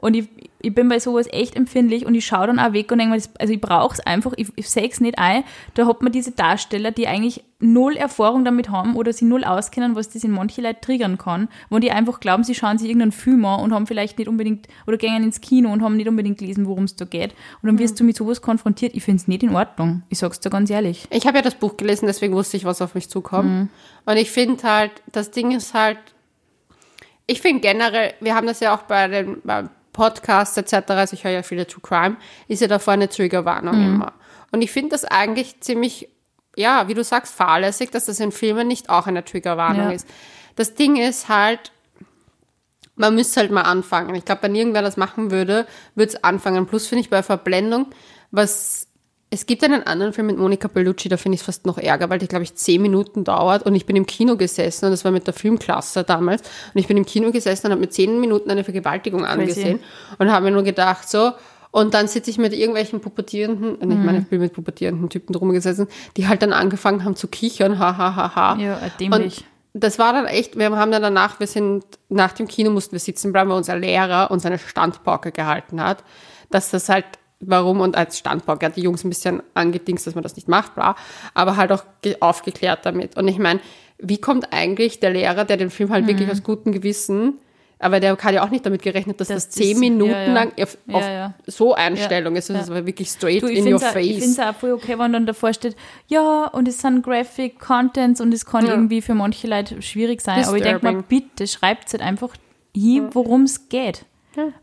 Und ich, ich bin bei sowas echt empfindlich und ich schaue dann auch weg und denke mir, also ich brauche es einfach, ich, ich sehe es nicht ein. Da hat man diese Darsteller, die eigentlich null Erfahrung damit haben oder sie null auskennen, was das in manche Leute triggern kann, wo die einfach glauben, sie schauen sich irgendeinen Film an und haben vielleicht nicht unbedingt, oder gehen ins Kino und haben nicht unbedingt gelesen, worum es da geht. Und dann wirst du mit sowas konfrontiert. Ich finde es nicht in Ordnung. Ich sag's dir ganz ehrlich. Ich habe ja das Buch gelesen, deswegen wusste ich, was auf mich zukommt. Und ich finde halt, das Ding ist halt, ich finde generell, wir haben das ja auch bei den bei Podcasts etc., also ich höre ja viele True Crime, ist ja davor eine Triggerwarnung immer. Und ich finde das eigentlich ziemlich, ja, wie du sagst, fahrlässig, dass das in Filmen nicht auch eine Triggerwarnung Ja. ist. Das Ding ist halt, man müsste halt mal anfangen. Ich glaube, wenn irgendwer das machen würde, würde es anfangen. Plus finde ich bei Verblendung, was es gibt einen anderen Film mit Monica Bellucci, da finde ich es fast noch ärger, weil der, glaube ich, zehn Minuten dauert und ich bin im Kino gesessen und das war mit der Filmklasse damals und ich bin im Kino gesessen und habe mir zehn Minuten eine Vergewaltigung angesehen und habe mir nur gedacht, so, und dann sitze ich mit irgendwelchen pubertierenden, und ich meine, ich bin mit pubertierenden Typen drum gesessen, die halt dann angefangen haben zu kichern, ha, ha, ha, ha. Ja, äh, dämlich. Und das war dann echt, wir haben dann danach, wir sind, nach dem Kino mussten wir sitzen bleiben, weil unser Lehrer uns eine Standpauke gehalten hat, dass das halt, warum und als Standpauke hat die Jungs ein bisschen angedingst, dass man das nicht macht, bla, aber halt auch ge- aufgeklärt damit. Und ich meine, wie kommt eigentlich der Lehrer, der den Film halt Mhm. wirklich aus gutem Gewissen, aber der hat ja auch nicht damit gerechnet, dass Das das, zehn ist- Minuten ja, ja. lang auf, auf ja. so Einstellung ist. Das war wirklich straight Du, ich in your finde es auch, ich face. find's auch voll okay, wenn dann davor steht, ja, und es sind Graphic Contents und es kann irgendwie für manche Leute schwierig sein. Aber ich denke mal, Disturbing. bitte schreibt halt einfach hin, worum es geht.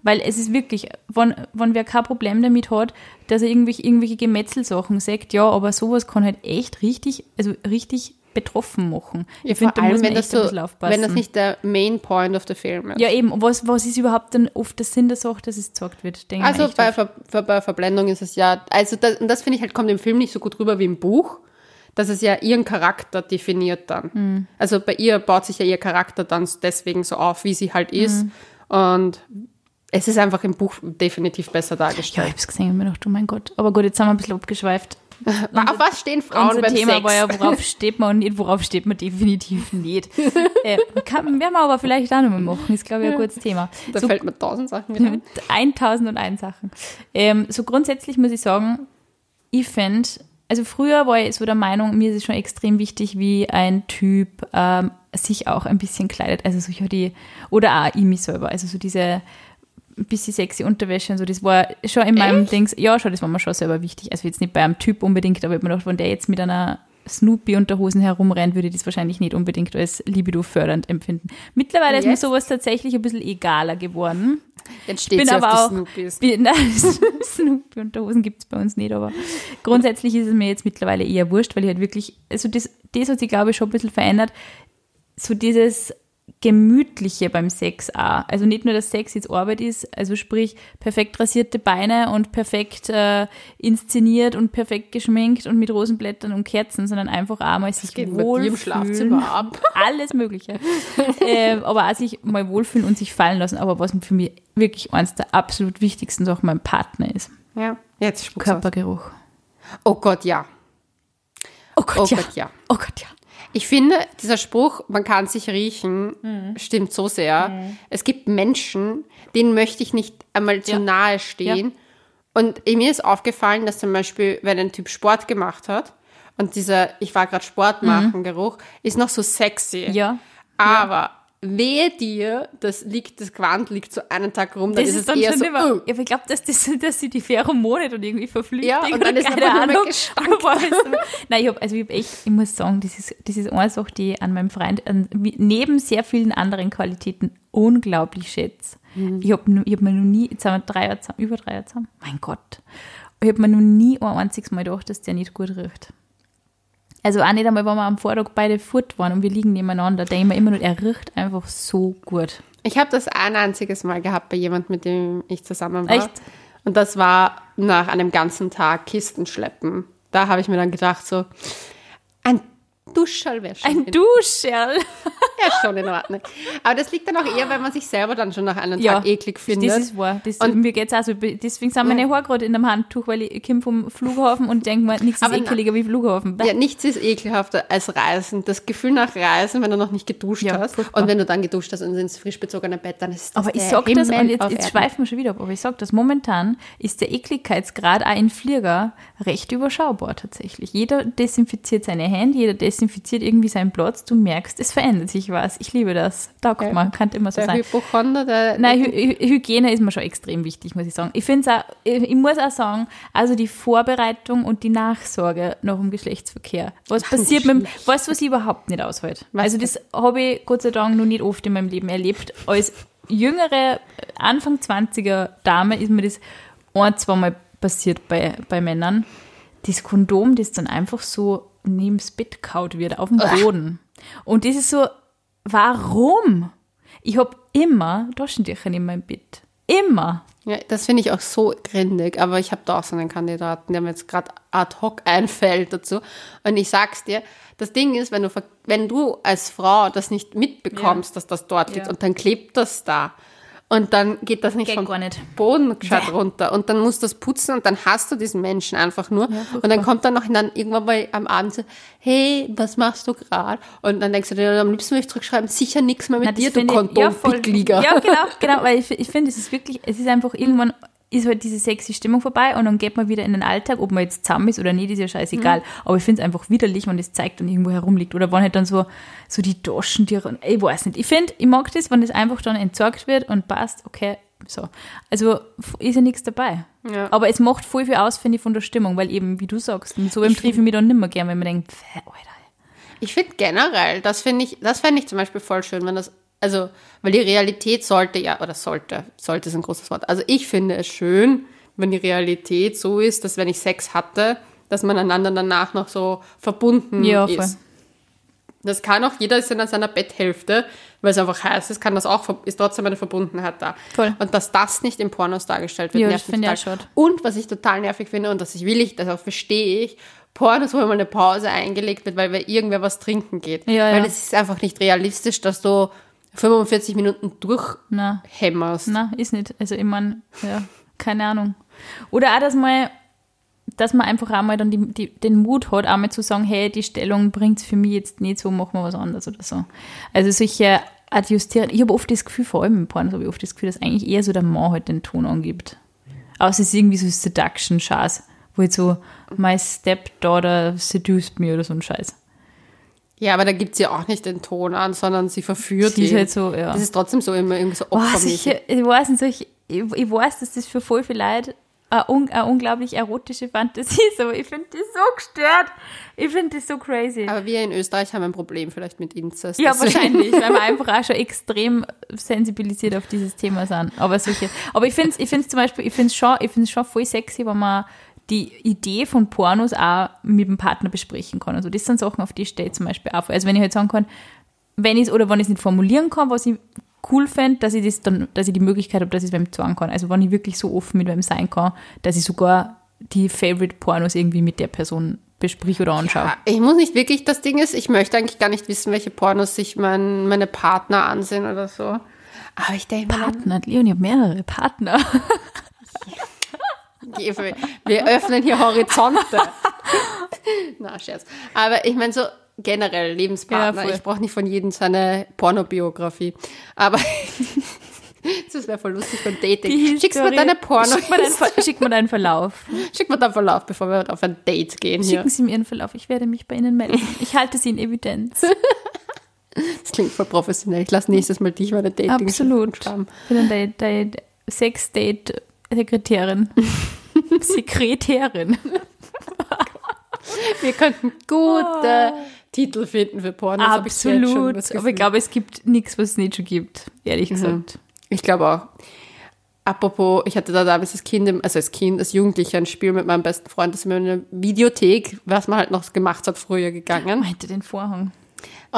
Weil es ist wirklich, wenn, wenn wer kein Problem damit hat, dass er irgendwelche, irgendwelche Gemetzelsachen sagt, ja, aber sowas kann halt echt richtig, also richtig betroffen machen. Ja, ich finde, da muss man wenn echt das, ein so, bisschen aufpassen. wenn das nicht der Main Point of the Film ist. ja, eben. Was, was ist überhaupt dann oft der Sinn der Sache, dass es gesagt wird? Denke ich mir Also bei. Ver, bei Verblendung ist es ja, also das, und das finde ich halt, kommt im Film nicht so gut rüber wie im Buch, dass es ja ihren Charakter definiert dann. Hm. Also bei ihr baut sich ja ihr Charakter dann deswegen so auf, wie sie halt ist. Hm. Und es ist einfach im Buch definitiv besser ja, ich dargestellt. hab's gesehen und mir gedacht, oh mein Gott. Aber gut, jetzt haben wir ein bisschen abgeschweift. Auf was stehen Frauen Unser beim Thema Sex? war ja, worauf steht man und nicht, worauf steht man definitiv nicht. äh, kann, werden wir aber vielleicht auch nochmal machen, ist glaube ich ein gutes Thema. da So, fällt mir tausend Sachen wieder ein. 1001 Sachen. Ähm, so grundsätzlich muss ich sagen, ich finde, Also früher war ich so der Meinung, mir ist es schon extrem wichtig, wie ein Typ ähm, sich auch ein bisschen kleidet. Also so ja die, oder auch ich mich selber. Also so diese bisschen sexy Unterwäsche und so, das war schon in meinem Echt? Dings, ja, schon, das war mir schon selber wichtig. Also jetzt nicht bei einem Typ unbedingt, aber ich mir gedacht, wenn der jetzt mit einer Snoopy-Unterhosen herumrennt, würde ich das wahrscheinlich nicht unbedingt als Libido fördernd empfinden. Mittlerweile ist mir sowas tatsächlich ein bisschen egaler geworden. Jetzt steht bin aber auf auch-. Bin, nein, Snoopy-Unterhosen gibt es bei uns nicht, aber grundsätzlich ist es mir jetzt mittlerweile eher wurscht, weil ich halt wirklich, also das, das hat sich, glaube ich, schon ein bisschen verändert. So dieses Gemütliche beim Sex auch. Also nicht nur, dass Sex jetzt Arbeit ist, also sprich perfekt rasierte Beine und perfekt äh, inszeniert und perfekt geschminkt und mit Rosenblättern und Kerzen, sondern einfach auch mal sich geht dir im wohlfühlen. Schlafzimmer ab. Alles Mögliche. ähm, aber auch sich mal wohlfühlen und sich fallen lassen. Aber was für mich wirklich eines der absolut wichtigsten Sachen mein Partner ist. Ja, jetzt spuck's aus. Körpergeruch. Oh Gott, ja. Oh Gott, Oh ja. Gott, ja. Oh Gott, ja. Ich finde, dieser Spruch, man kann sich riechen, Mhm. stimmt so sehr. Es gibt Menschen, denen möchte ich nicht einmal zu Ja. nahe stehen. Und mir ist aufgefallen, dass zum Beispiel, wenn ein Typ Sport gemacht hat und dieser, ich war gerade Sport machen, Geruch, ist noch so sexy. Mhm. Ja. Aber wehe dir, das liegt, das Quant liegt so einen Tag rum, dann Das ist, ist es dann eher schon so, oh. Ja, aber ich glaube, dass, das, dass sie die Pheromone dann irgendwie verflüchtigt. Ja, und dann ist keine mehr Ahnung. Nein, ich habe, also ich habe echt, ich muss sagen, das ist, das ist eine Sache, die ich an meinem Freund, an, neben sehr vielen anderen Qualitäten unglaublich schätze. Mhm. Ich habe ich hab mir noch nie, jetzt sind wir drei Jahre zusammen, über drei Jahre zusammen, mein Gott. Ich habe mir noch nie ein einziges Mal gedacht, dass der nicht gut riecht. Also auch nicht einmal, wenn wir am Vortag beide fort waren und wir liegen nebeneinander, denke ich mir immer nur, er riecht einfach so gut. Ich habe das ein einziges Mal gehabt bei jemand, mit dem ich zusammen war. Echt? Und das war nach einem ganzen Tag Kisten schleppen. Da habe ich mir dann gedacht, so, Duschschall wäre schon, Ein in- Duschschirl. ja, schon in Ordnung. Aber das liegt dann auch eher, weil man sich selber dann schon nach einem Ja, Tag eklig findet. Das ist wahr. Das, Und- mir geht's auch so. Deswegen sind meine Haare gerade in einem Handtuch, weil ich komme vom Flughafen und denke mir, nichts ist Aber na- ekeliger wie Flughafen. ja, nichts ist ekelhafter als Reisen. Das Gefühl nach Reisen, wenn du noch nicht geduscht Ja, hast. furchtbar. Und wenn du dann geduscht hast und ins frisch bezogene Bett, dann ist das aber ich sag das, Himmel und jetzt, jetzt schweifen wir schon wieder ab, aber ich sag das, momentan ist der Ekligkeitsgrad auch in Flieger recht überschaubar tatsächlich. Jeder desinfiziert seine Hände, jeder desinfiziert irgendwie seinen Platz. Du merkst, es verändert sich was. Ich liebe das. Da guck Ja. mal, kann immer so Der sein. Hypochonder, der Nein, Hy Hy Hygiene ist mir schon extrem wichtig, muss ich sagen. Ich finde auch, ich muss auch sagen, also die Vorbereitung und die Nachsorge nach dem Geschlechtsverkehr. Was passiert mit dem, weißt du, was ich überhaupt nicht aushalte? Was Also das habe ich Gott sei Dank noch nicht oft in meinem Leben erlebt. Als jüngere, Anfang 20er Dame ist mir das ein, zweimal passiert bei, bei Männern. Das Kondom, das dann einfach so neben das Bett kaut wird, auf dem Boden. Und das ist so, warum? Ich habe immer Taschentücher in meinem Bett. Immer. Ja, das finde ich auch so grindig, aber ich habe da auch so einen Kandidaten, der mir jetzt gerade ad hoc einfällt dazu. Und ich sag's dir, das Ding ist, wenn du, wenn du als Frau das nicht mitbekommst, dass das dort liegt Ja. und dann klebt das da und dann geht das nicht Geht vom gar nicht. Boden gescheit runter und dann musst du das putzen und dann hast du diesen Menschen einfach nur und dann kommt dann noch dann irgendwann mal am Abend so, hey, was machst du gerade? Und dann denkst du dir, am liebsten würde ich zurückschreiben, sicher nichts mehr mit das dir, du ich- ja. Kondompickliger. Ja, genau, genau, weil ich, ich finde, es ist wirklich, es ist einfach irgendwann ist halt diese sexy Stimmung vorbei und dann geht man wieder in den Alltag, ob man jetzt zusammen ist oder nicht, ist ja scheißegal. Aber ich finde es einfach widerlich, wenn das zeigt und irgendwo herumliegt. Oder wenn halt dann so, so die Taschentücher, und ich weiß nicht. Ich finde, ich mag das, wenn das einfach dann entsorgt wird und passt, okay, so. Also ist ja nichts dabei. Ja. Aber es macht voll viel aus, finde ich, von der Stimmung, weil eben, wie du sagst, mit so einem treffe ich mich dann nimmer gern, wenn man denkt, pfeh, Alter. Ich finde generell, das finde ich, das fände ich zum Beispiel voll schön, wenn das, also, weil die Realität sollte ja, oder sollte, sollte ist ein großes Wort. Also ich finde es schön, wenn die Realität so ist, dass wenn ich Sex hatte, dass man einander danach noch so verbunden Ja, voll. ist. Das kann auch, jeder ist in seiner Betthälfte, weil es einfach heiß ist, kann das auch, ist trotzdem eine Verbundenheit da. Voll. Und dass das nicht in Pornos dargestellt wird, Ja, nervt mich finde ich total. Und was ich total nervig finde, und das ich will ich, das auch verstehe ich, Pornos, wo mal eine Pause eingelegt wird, weil irgendwer was trinken geht. Ja, weil ja. es ist einfach nicht realistisch, dass du 45 Minuten Na. durchhämmerst. Na, ist nicht. Also ich meine, ja, keine Ahnung. Oder auch, dass mal, dass man einfach einmal dann die, die, den Mut hat, einmal zu sagen, hey, die Stellung bringt es für mich jetzt nicht so, machen wir was anderes oder so. Also solche adjustieren. Ich habe oft das Gefühl, vor allem im Porno habe ich oft das Gefühl, dass eigentlich eher so der Mann halt den Ton angibt. Außer es ist irgendwie so Seduction-Schaß, Wo jetzt so, my stepdaughter seduced me oder so ein Scheiß. Ja, aber da gibt sie ja auch nicht den Ton an, sondern sie verführt Sie ist ihn. halt so, ja. Das ist trotzdem so immer irgendwie so opfermäßig. sicher, ich weiß nicht, so, ich, ich, ich weiß, dass das für voll viel Leute eine, un, eine unglaublich erotische Fantasie ist, aber ich finde das so gestört. Ich finde das so crazy. Aber wir in Österreich haben ein Problem vielleicht mit Inzest. Ja, deswegen- wahrscheinlich, weil wir einfach auch schon extrem sensibilisiert auf dieses Thema sind. Aber solche, aber ich finde es ich find's zum Beispiel, ich finde es schon, ich find's schon voll sexy, wenn man die Idee von Pornos auch mit dem Partner besprechen kann. Also das sind Sachen, auf die stehe ich zum Beispiel auf. Also wenn ich halt sagen kann, wenn ich oder wenn ich es nicht formulieren kann, was ich cool fände, dass ich das dann, dass ich die Möglichkeit habe, dass ich es wem sagen kann. Also wenn ich wirklich so offen mit wem sein kann, dass ich sogar die Favorite Pornos irgendwie mit der Person besprich oder anschaue. Ja, ich muss nicht wirklich, das Ding ist, ich möchte eigentlich gar nicht wissen, welche Pornos sich mein, meine Partner ansehen oder so. Aber ich denke Partner, Leon, ich habe mehrere Partner. wir wir öffnen hier Horizonte. Na, Scherz. Aber ich meine so generell Ja, Lebenspartner. voll. ich brauche nicht von jedem seine Pornobiografie. Aber das wäre voll lustig beim Dating. Schickst mir deine Porno. Schick mir deinen, Ver- schick mir deinen Verlauf. Schick mir deinen Verlauf, bevor wir auf ein Date gehen hier. Schicken Sie mir Ihren Verlauf. Ich werde mich bei Ihnen melden. Ich halte Sie in Evidenz. Das klingt voll professionell. Ich lasse nächstes Mal dich meine Dating Absolut. schreiben. Ich bin dann Sex-Date-Sekretärin. Sekretärin. Wir könnten gute Titel finden für Pornos. ich Absolut. das Aber ich glaube, es gibt nichts, was es nicht schon gibt. Ehrlich Mhm. gesagt. Ich glaube auch. Apropos, ich hatte da damals als Kind, also als Kind, als Jugendlicher ein Spiel mit meinem besten Freund, das sind wir in eine Videothek, was man halt noch gemacht hat, früher gegangen. Meinte den Vorhang.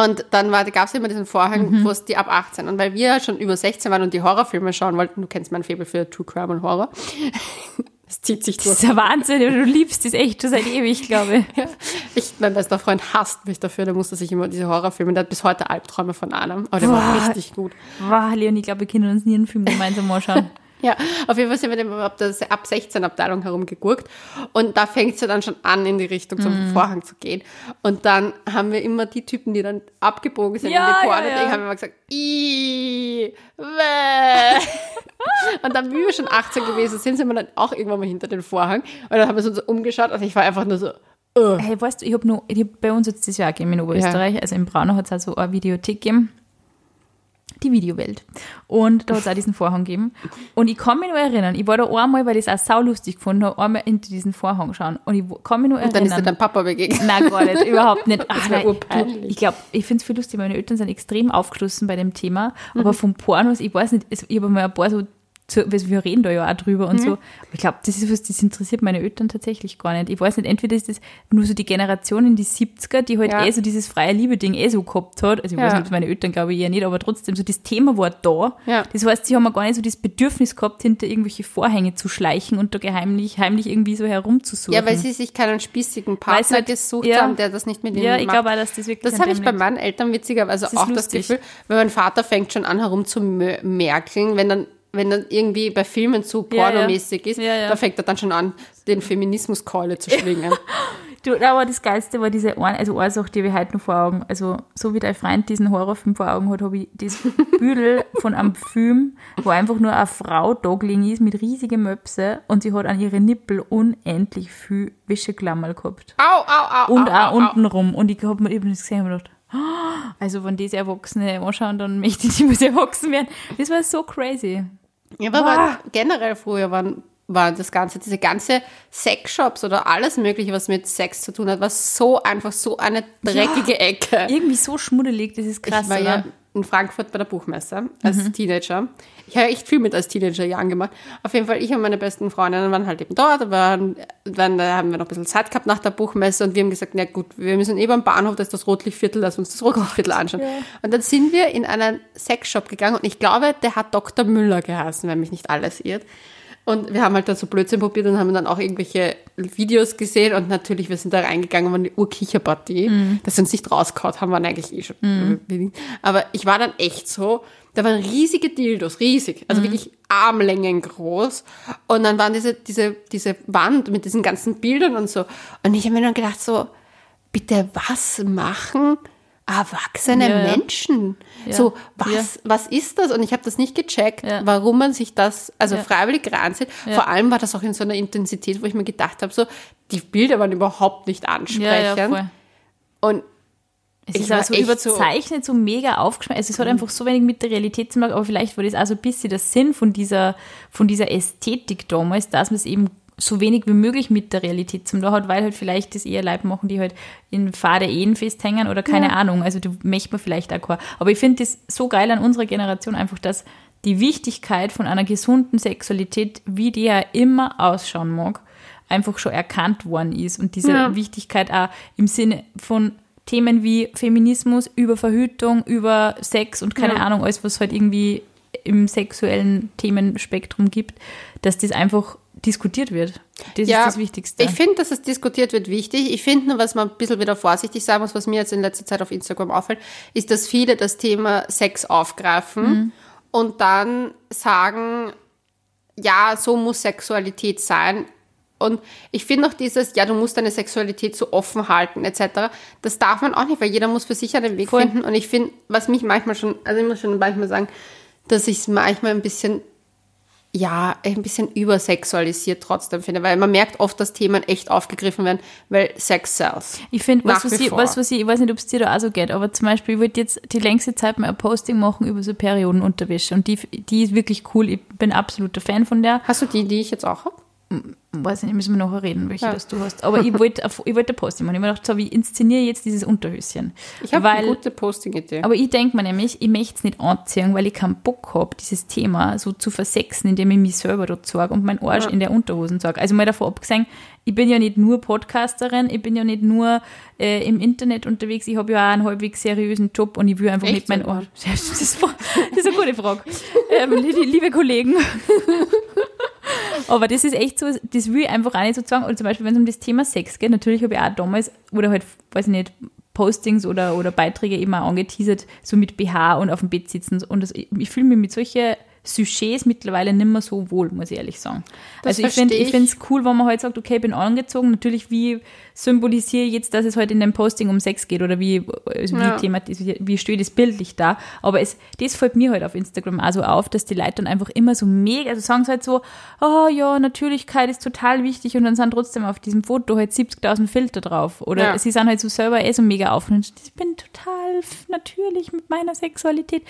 Und dann gab es immer diesen Vorhang, Mhm. wo es die ab 18. Und weil wir schon über 16 waren und die Horrorfilme schauen wollten, du kennst mein Faible für True Crime und Horror, das zieht sich Das durch. ist ja Wahnsinn. Du liebst das echt schon seit ewig, glaube ich. Ich, mein bester Freund hasst mich dafür, der musste sich immer diese Horrorfilme, der hat bis heute Albträume von einem, aber der war Boah. richtig gut. Wow, Leon, ich glaube, wir können uns nie einen Film gemeinsam anschauen. Ja, auf jeden Fall sind wir dann ab der ab 16 Abteilung herumgegurkt und da fängt es ja dann schon an, in die Richtung zum Mhm. Vorhang zu gehen. Und dann haben wir immer die Typen, die dann abgebogen sind Ja, in die Porno, ja, ja. haben immer gesagt, bäh. Und dann, wie wir schon 18 gewesen sind, sind wir dann auch irgendwann mal hinter den Vorhang und dann haben wir uns so umgeschaut und ich war einfach nur so, uh. Hey, weißt du, ich habe noch, ich hab bei uns jetzt das Jahr gegeben in Oberösterreich, also in Braunau hat es auch so eine Videothek gegeben. Die Videowelt. Und da hat es auch diesen Vorhang gegeben. Und ich kann mich nur erinnern, ich war da einmal, weil ich es auch saulustig gefunden habe, einmal hinter diesen Vorhang schauen. Und ich kann mich nur Und dann ist dir erinnern. dein Papa begegnet. Nein, gar nicht, überhaupt nicht. Ach, nein, ich glaube, ich finde es viel lustig, meine Eltern sind extrem aufgeschlossen bei dem Thema, aber vom Pornos, ich weiß nicht, ich habe mal ein paar so, zu, wir reden da ja auch drüber und so, aber ich glaube, das ist was, das interessiert meine Eltern tatsächlich gar nicht. Ich weiß nicht, entweder ist das nur so die Generation in die 70er, die halt Ja. eh so dieses freie Liebe-Ding eh so gehabt hat, also ich weiß Ja. nicht, meine Eltern glaube ich eher nicht, aber trotzdem, so das Thema war da. Ja. Das heißt, sie haben ja gar nicht so das Bedürfnis gehabt, hinter irgendwelche Vorhänge zu schleichen und da geheimlich, heimlich irgendwie so herumzusuchen. Ja, weil sie sich keinen spießigen Partner halt- gesucht ja. haben, der das nicht mit ihnen Ja, ich macht. glaube auch, dass das wirklich Das habe ich bei meinen Eltern witzigerweise Das auch das. Gefühl, weil mein Vater fängt schon an herum zu mö- merkeln, wenn dann wenn dann irgendwie bei Filmen zu Ja, ja. pornomäßig ist, Ja, ja. da fängt er dann schon an, den Feminismuskeule zu schwingen. Du, aber das Geilste war diese eine, also Sache, die ich heute noch vor Augen. Also, so wie dein Freund diesen Horrorfilm vor Augen hat, habe ich das Büdel von einem Film, wo einfach nur eine Frau gelegen ist mit riesigen Möpse und sie hat an ihre Nippel unendlich viel Wäscheklammer gehabt. au, au, au. Und au, auch au, untenrum. Und ich habe mir eben das gesehen und gedacht, "Ah, also wenn diese Erwachsene anschauen, dann möchte ich nicht mehr erwachsen werden. Das war so crazy. Ja, aber war, generell früher waren, war das Ganze, diese ganze Sexshops oder alles Mögliche, was mit Sex zu tun hat, war so einfach so eine dreckige Ecke. Irgendwie so schmuddelig, das ist krass, ich war oder? ja in Frankfurt bei der Buchmesse als Teenager. Ich habe echt viel mit als Teenager Jahren gemacht. Auf jeden Fall, ich und meine besten Freundinnen waren halt eben dort, waren, dann da haben wir noch ein bisschen Zeit gehabt nach der Buchmesse und wir haben gesagt, na gut, wir müssen eh beim Bahnhof, da ist das Rotlichtviertel, lass uns das Rotlichtviertel anschauen. Und dann sind wir in einen Sexshop gegangen und ich glaube, der hat Dr. Müller geheißen, wenn mich nicht alles irrt. Und wir haben halt da so Blödsinn probiert und haben dann auch irgendwelche Videos gesehen und natürlich, wir sind da reingegangen, waren die Urkicherpartie, dass sie uns nicht rausgehauen haben, waren eigentlich eh schon. Aber ich war dann echt so, da waren riesige Dildos, riesig, also wirklich Armlängen groß. Und dann waren diese, diese, diese Wand mit diesen ganzen Bildern und so. Und ich habe mir dann gedacht so, bitte was machen? Erwachsene Ja. Menschen. Ja. So, was, Ja. was ist das? Und ich habe das nicht gecheckt, warum man sich das, also freiwillig reinzieht. Ja. Vor allem war das auch in so einer Intensität, wo ich mir gedacht habe, so, die Bilder waren überhaupt nicht ansprechend. Und Es Ich ist war auch so echt überzeichnet, so, mega aufgeschmissen. Also es hat einfach so wenig mit der Realität zu tun, aber vielleicht war das auch so ein bisschen der Sinn von dieser, von dieser Ästhetik damals, dass man es eben so wenig wie möglich mit der Realität zum da hat, weil halt vielleicht das eher Leute machen, die halt in fade Ehen festhängen oder keine Ahnung. Also du möchte man vielleicht auch kein. Aber ich finde das so geil an unserer Generation einfach, dass die Wichtigkeit von einer gesunden Sexualität, wie die ja immer ausschauen mag, einfach schon erkannt worden ist. Und diese Ja. Wichtigkeit auch im Sinne von Themen wie Feminismus, über Verhütung, über Sex und keine Ja. Ahnung, alles, was halt irgendwie im sexuellen Themenspektrum gibt, dass das einfach diskutiert wird. Das Ja, ist das Wichtigste. Ich finde, dass es diskutiert wird, wichtig. Ich finde nur, was man ein bisschen wieder vorsichtig sagen muss, was mir jetzt in letzter Zeit auf Instagram auffällt, ist, dass viele das Thema Sex aufgreifen Mhm. und dann sagen, ja, so muss Sexualität sein. Und ich finde auch dieses, ja, du musst deine Sexualität so offen halten, etc., das darf man auch nicht, weil jeder muss für sich einen Weg Voll. finden. Und ich finde, was mich manchmal schon, also ich muss schon manchmal sagen, dass ich es manchmal ein bisschen ja, ein bisschen übersexualisiert trotzdem finde, weil man merkt oft, dass Themen echt aufgegriffen werden, weil Sex sells. Ich finde, was, was, ich, was, was ich, ich weiß nicht, ob es dir da auch so geht, aber zum Beispiel, ich wollte jetzt die längste Zeit mal ein Posting machen über so Periodenunterwäsche und die, die ist wirklich cool. Ich bin absoluter Fan von der. Hast du die, die ich jetzt auch habe? Weiß nicht, müssen wir nachher reden, welche Ja. das du hast. Aber ich wollte ich wollte Posting machen. Ich habe mir gedacht, so, wie inszeniere ich jetzt dieses Unterhöschen? Ich habe eine gute Posting-Idee. Aber ich denke mir nämlich, ich möchte es nicht anziehen, weil ich keinen Bock habe, dieses Thema so zu versexen, indem ich mich selber dort zeige und meinen Arsch Ja. in der Unterhosen zeige. Also mal davon abgesehen, ich bin ja nicht nur Podcasterin, ich bin ja nicht nur äh, im Internet unterwegs, ich habe ja auch einen halbwegs seriösen Job und ich will einfach Echt nicht meinen? Arsch. Das ist, das ist eine gute Frage. ähm, liebe Kollegen. Aber das ist echt so, das will ich einfach auch nicht so sagen. Und zum Beispiel, wenn es um das Thema Sex geht, natürlich habe ich auch damals, oder halt, weiß ich nicht, Postings oder, oder Beiträge auch angeteasert, so mit BH und auf dem Bett sitzen. Und das, ich, ich fühle mich mit solchen Sujets mittlerweile nicht mehr so wohl, muss ich ehrlich sagen. Das also ich finde ich finde es cool, wenn man halt sagt, okay, ich bin angezogen. Natürlich, wie symbolisiere ich jetzt, dass es heute in dem Posting um Sex geht oder wie, also wie, Ja. Thema, wie steht das bildlich da. Aber es, das fällt mir halt auf Instagram auch so auf, dass die Leute dann einfach immer so mega, also sagen sie halt so, oh ja, Natürlichkeit ist total wichtig und dann sind trotzdem auf diesem Foto halt 70.000 Filter drauf. Oder Ja. sie sind halt so selber eh so mega auf und ich bin total natürlich mit meiner Sexualität.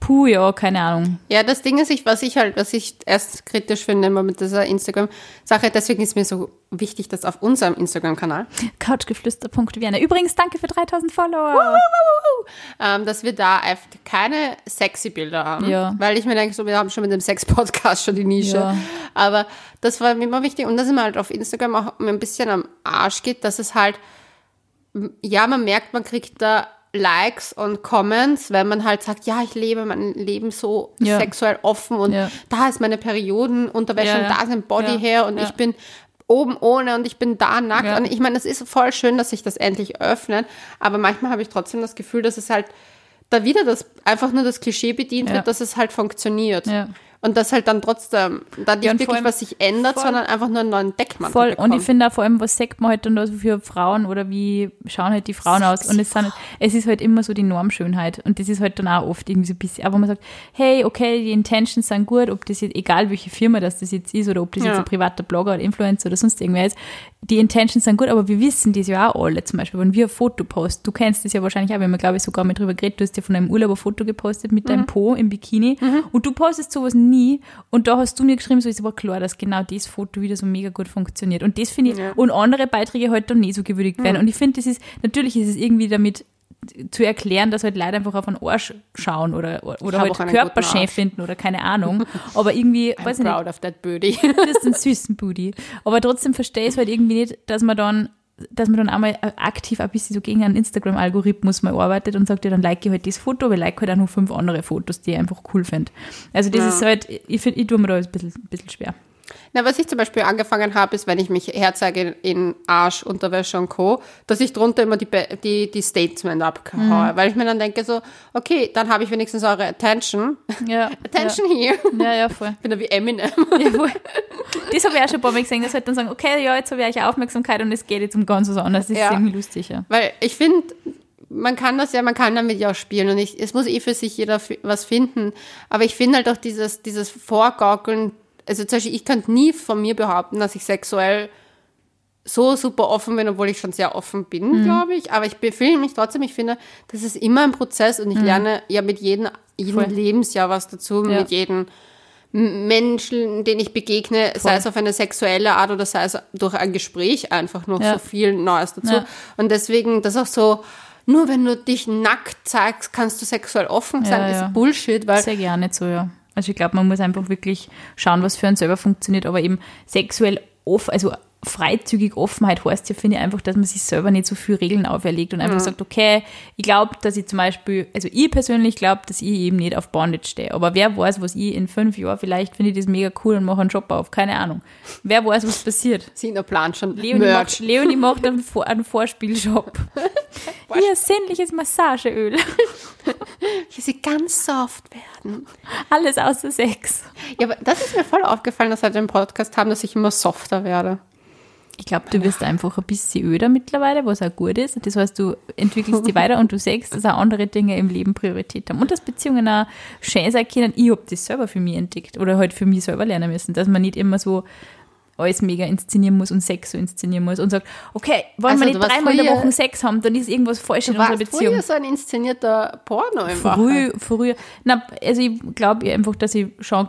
Puh, ja, keine Ahnung. Ja, das Ding ist, ich, was ich halt, was ich erst kritisch finde immer mit dieser Instagram-Sache, deswegen ist mir so wichtig, dass auf unserem Instagram-Kanal, Couchgeflüster.vienna. Übrigens, danke für 3000 Follower. ähm, dass wir da einfach keine sexy Bilder haben. Ja. Weil ich mir denke, so, wir haben schon mit dem Sex-Podcast schon die Nische. Ja. Aber das war mir immer wichtig. Und dass es mir halt auf Instagram auch ein bisschen am Arsch geht, dass es halt, ja, man merkt, man kriegt da Likes und Comments, wenn man halt sagt, ja, ich lebe mein Leben so Ja. sexuell offen und Ja. da ist meine Periodenunterwäsche Ja, und da ist ein Body her und ich bin oben ohne und ich bin da nackt. Und ich meine, es ist voll schön, dass sich das endlich öffnet, aber manchmal habe ich trotzdem das Gefühl, dass es halt da wieder das einfach nur das Klischee bedient wird, dass es halt funktioniert. Und dass halt dann trotzdem da nicht Ja, wirklich allem- was sich ändert, voll. sondern einfach nur einen neuen Deckmantel Voll. bekommt. Und ich finde auch vor allem, was sagt man halt dann da so für Frauen oder wie schauen halt die Frauen aus? Und es, sind, es ist halt immer so die Normschönheit. Und das ist halt dann auch oft irgendwie so ein bisschen, aber man sagt, hey, okay, die Intentions sind gut, ob das jetzt, egal welche Firma das, das jetzt ist oder ob das Ja. jetzt ein privater Blogger oder Influencer oder sonst irgendwer ist, die Intentions sind gut, aber wir wissen das ja auch alle. Zum Beispiel, wenn wir ein Foto posten, du kennst das ja wahrscheinlich auch, wir haben, glaube ich, sogar mal drüber geredet, du hast ja von einem Urlaub ein Foto gepostet mit Mhm. deinem Po im Bikini und du postest sowas nie und da hast du mir geschrieben, so ist aber klar, dass genau das Foto wieder so mega gut funktioniert. Und das finde ich, Ja. und andere Beiträge halt dann nicht so gewürdigt werden. Und ich finde, das ist, natürlich ist es irgendwie damit zu erklären, dass halt Leute einfach auf einen Arsch schauen oder, oder halt auch einen Körper guten schön Arsch. finden oder keine Ahnung. Aber irgendwie, I'm weiß ich nicht, proud of that booty. das ist ein süßen Booty. Aber trotzdem verstehe ich es halt irgendwie nicht, dass man dann dass man dann einmal aktiv ein bisschen so gegen einen Instagram-Algorithmus mal arbeitet und sagt, ja, dann like ich halt das Foto, aber ich like halt auch noch fünf andere Fotos, die ich einfach cool finde. Also das Ja. ist halt, ich finde, ich tue mir da ein bisschen, ein bisschen schwer. Na, was ich zum Beispiel angefangen habe, ist, wenn ich mich herzeige in Arsch, Unterwäsche und Co., dass ich drunter immer die, Be- die, die Statement abhaue. Mhm. Weil ich mir dann denke so, okay, dann habe ich wenigstens eure Attention. Ja, Attention here. Ja, ja, ja voll. Ich bin da wie Eminem. Ja, voll. Das habe ich auch schon ein paar Mal gesehen, dass halt dann sagen, okay, ja, jetzt habe ich euch Aufmerksamkeit und es geht jetzt um ganz was anderes. Das Ja. ist irgendwie lustig, ja. Weil ich finde, man kann das ja, man kann damit ja auch spielen und ich, es muss eh für sich jeder was finden. Aber ich finde halt auch dieses, dieses Vorgaukeln, also zum Beispiel, ich könnte nie von mir behaupten, dass ich sexuell so super offen bin, obwohl ich schon sehr offen bin, glaube ich. Aber ich befehle mich trotzdem, ich finde, das ist immer ein Prozess und ich lerne ja mit jedem, jedem Voll. Lebensjahr was dazu, Ja. mit jedem Menschen, denen ich begegne, sei es auf eine sexuelle Art oder sei es durch ein Gespräch einfach noch Ja. so viel Neues dazu. Ja. Und deswegen, das auch so, nur wenn du dich nackt zeigst, kannst du sexuell offen sein, ist Bullshit, weil Sehr gerne so, ja. Also ich glaube, man muss einfach wirklich schauen, was für einen selber funktioniert, aber eben sexuell offen, also freizügig Offenheit heißt ja, finde ich einfach, dass man sich selber nicht so viel Regeln auferlegt und einfach sagt, okay, ich glaube, dass ich zum Beispiel, also ich persönlich glaube, dass ich eben nicht auf Bondage stehe, aber wer weiß, was ich in fünf Jahren, vielleicht finde ich das mega cool und mache einen Job auf, keine Ahnung. Wer weiß, was passiert. Sina plant schon Leonie Merch. macht, Leonie macht einen, Vor einen Vorspielshop. Hier, sinnliches Massageöl. Dass sie ganz soft werden. Alles außer Sex. Ja, aber das ist mir voll aufgefallen, dass wir den Podcast haben, dass ich immer softer werde. Ich glaube, du wirst einfach ein bisschen öder mittlerweile, was auch gut ist. Das heißt, du entwickelst dich weiter und du siehst, dass auch andere Dinge im Leben Priorität haben. Und dass Beziehungen auch schön sein können. Ich habe das selber für mich entdeckt oder halt für mich selber lernen müssen, dass man nicht immer so alles mega inszenieren muss und Sex so inszenieren muss und sagt, okay, wollen Also, wir nicht dreimal in der früher- Woche Sex haben, dann ist irgendwas falsch in unserer Beziehung. früher so ein inszenierter Porno im Früh, früher. Na, also ich glaube einfach, dass ich schon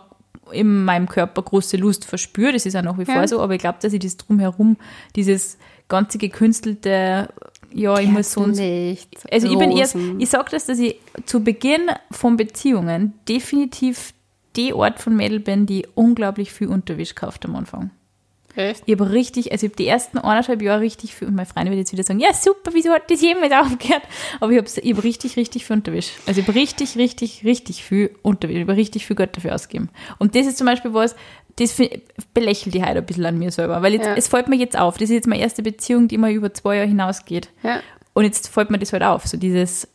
in meinem Körper große Lust verspüre. Das ist auch nach wie vor Ja. so, aber ich glaube, dass ich das drumherum, dieses ganze gekünstelte, ja, ich muss so. Nicht. Also ich bin erst, ich sage das, dass ich zu Beginn von Beziehungen definitiv die Art von Mädel bin, die unglaublich viel Unterwäsche kauft am Anfang. Echt? Ich habe richtig, also ich habe die ersten anderthalb Jahre richtig viel, und meine Freundin wird jetzt wieder sagen, ja super, wieso hat das jemals aufgehört? Aber ich habe ich hab richtig, richtig viel Unterwäsche. Also ich habe richtig, richtig, richtig viel Unterwäsche, ich habe richtig viel Geld dafür ausgegeben. Und das ist zum Beispiel was, das belächelt die heute ein bisschen an mir selber, weil jetzt, Ja. es fällt mir jetzt auf, das ist jetzt meine erste Beziehung, die mal über zwei Jahre hinausgeht. Ja. Und jetzt fällt mir das halt auf, so dieses,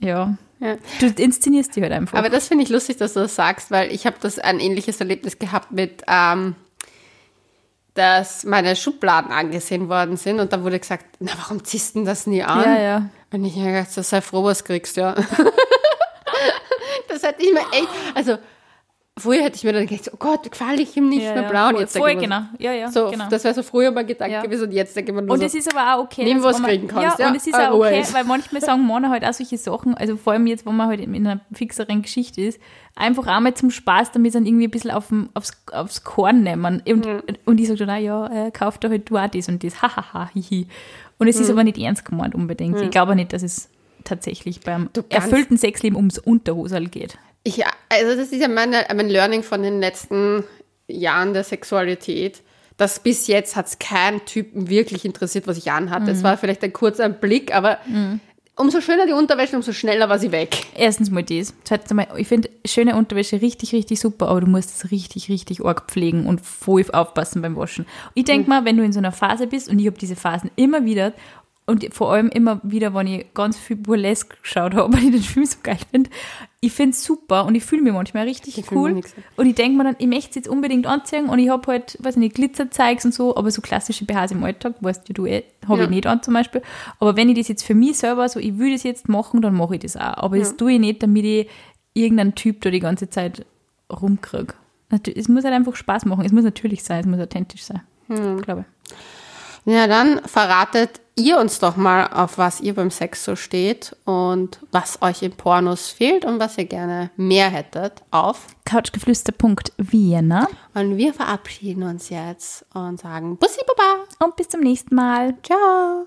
ja, Ja. du inszenierst die halt einfach. Aber das finde ich lustig, dass du das sagst, weil ich habe das ein ähnliches Erlebnis gehabt mit, ähm, dass meine Schubladen angesehen worden sind und da wurde gesagt, na warum ziehst du denn das nie an? ja, ja. Und ich habe so, sei froh, was du kriegst, ja. das hätte ich mir echt, also früher hätte ich mir dann gedacht, oh Gott, gefalle ich ihm nicht ja, mehr ja. blau. Und jetzt voll genau. Ja, ja, so, genau. das wäre so früher mal Gedanke Ja. gewesen und jetzt denke ich mir nur Und so, es ist aber auch okay. Nimm, dass was man- kriegen kannst, Ja, ja. und es ist auch okay, weil manchmal sagen Männer halt auch solche Sachen, also vor allem jetzt, wo man halt in einer fixeren Geschichte ist, einfach einmal zum Spaß, damit sie dann irgendwie ein bisschen auf dem, aufs, aufs Korn nehmen. Und, und ich sage dann, ah, ja, äh, kauf doch halt du auch das und das, hahaha, hihi. Und es ist aber nicht ernst gemeint unbedingt. Ich glaube auch nicht, dass es tatsächlich beim erfüllten Sexleben ums Unterhosal geht. Ich, also das ist ja meine, mein Learning von den letzten Jahren der Sexualität, dass bis jetzt hat es keinen Typen wirklich interessiert, was ich anhatte. Es war vielleicht ein kurzer Blick, aber umso schöner die Unterwäsche, umso schneller war sie weg. Erstens mal das. Zweitens mal, ich finde schöne Unterwäsche richtig, richtig super, aber du musst es richtig, richtig arg pflegen und voll aufpassen beim Waschen. Ich denke mal, wenn du in so einer Phase bist, und ich habe diese Phasen immer wieder, und vor allem immer wieder, wenn ich ganz viel Burlesque geschaut habe, weil ich den Film so geil finde, ich finde es super und ich fühle mich manchmal richtig Ich cool. Und ich denke mir dann, ich möchte es jetzt unbedingt anziehen und ich habe halt, weiß ich nicht, Glitzerzeugs und so, aber so klassische BHs im Alltag, weißt du, du eh, habe ich Ja. nicht an zum Beispiel. Aber wenn ich das jetzt für mich selber so, ich will das jetzt machen, dann mache ich das auch. Aber das tue ich nicht, damit ich irgendeinen Typ da die ganze Zeit rumkriege. Es muss halt einfach Spaß machen. Es muss natürlich sein, es muss authentisch sein. Glaube ich. Ja, dann verratet ihr uns doch mal, auf was ihr beim Sex so steht und was euch in Pornos fehlt und was ihr gerne mehr hättet auf. Couchgeflüster.vienna Und wir verabschieden uns jetzt und sagen Bussi Baba. und bis zum nächsten Mal. Ciao.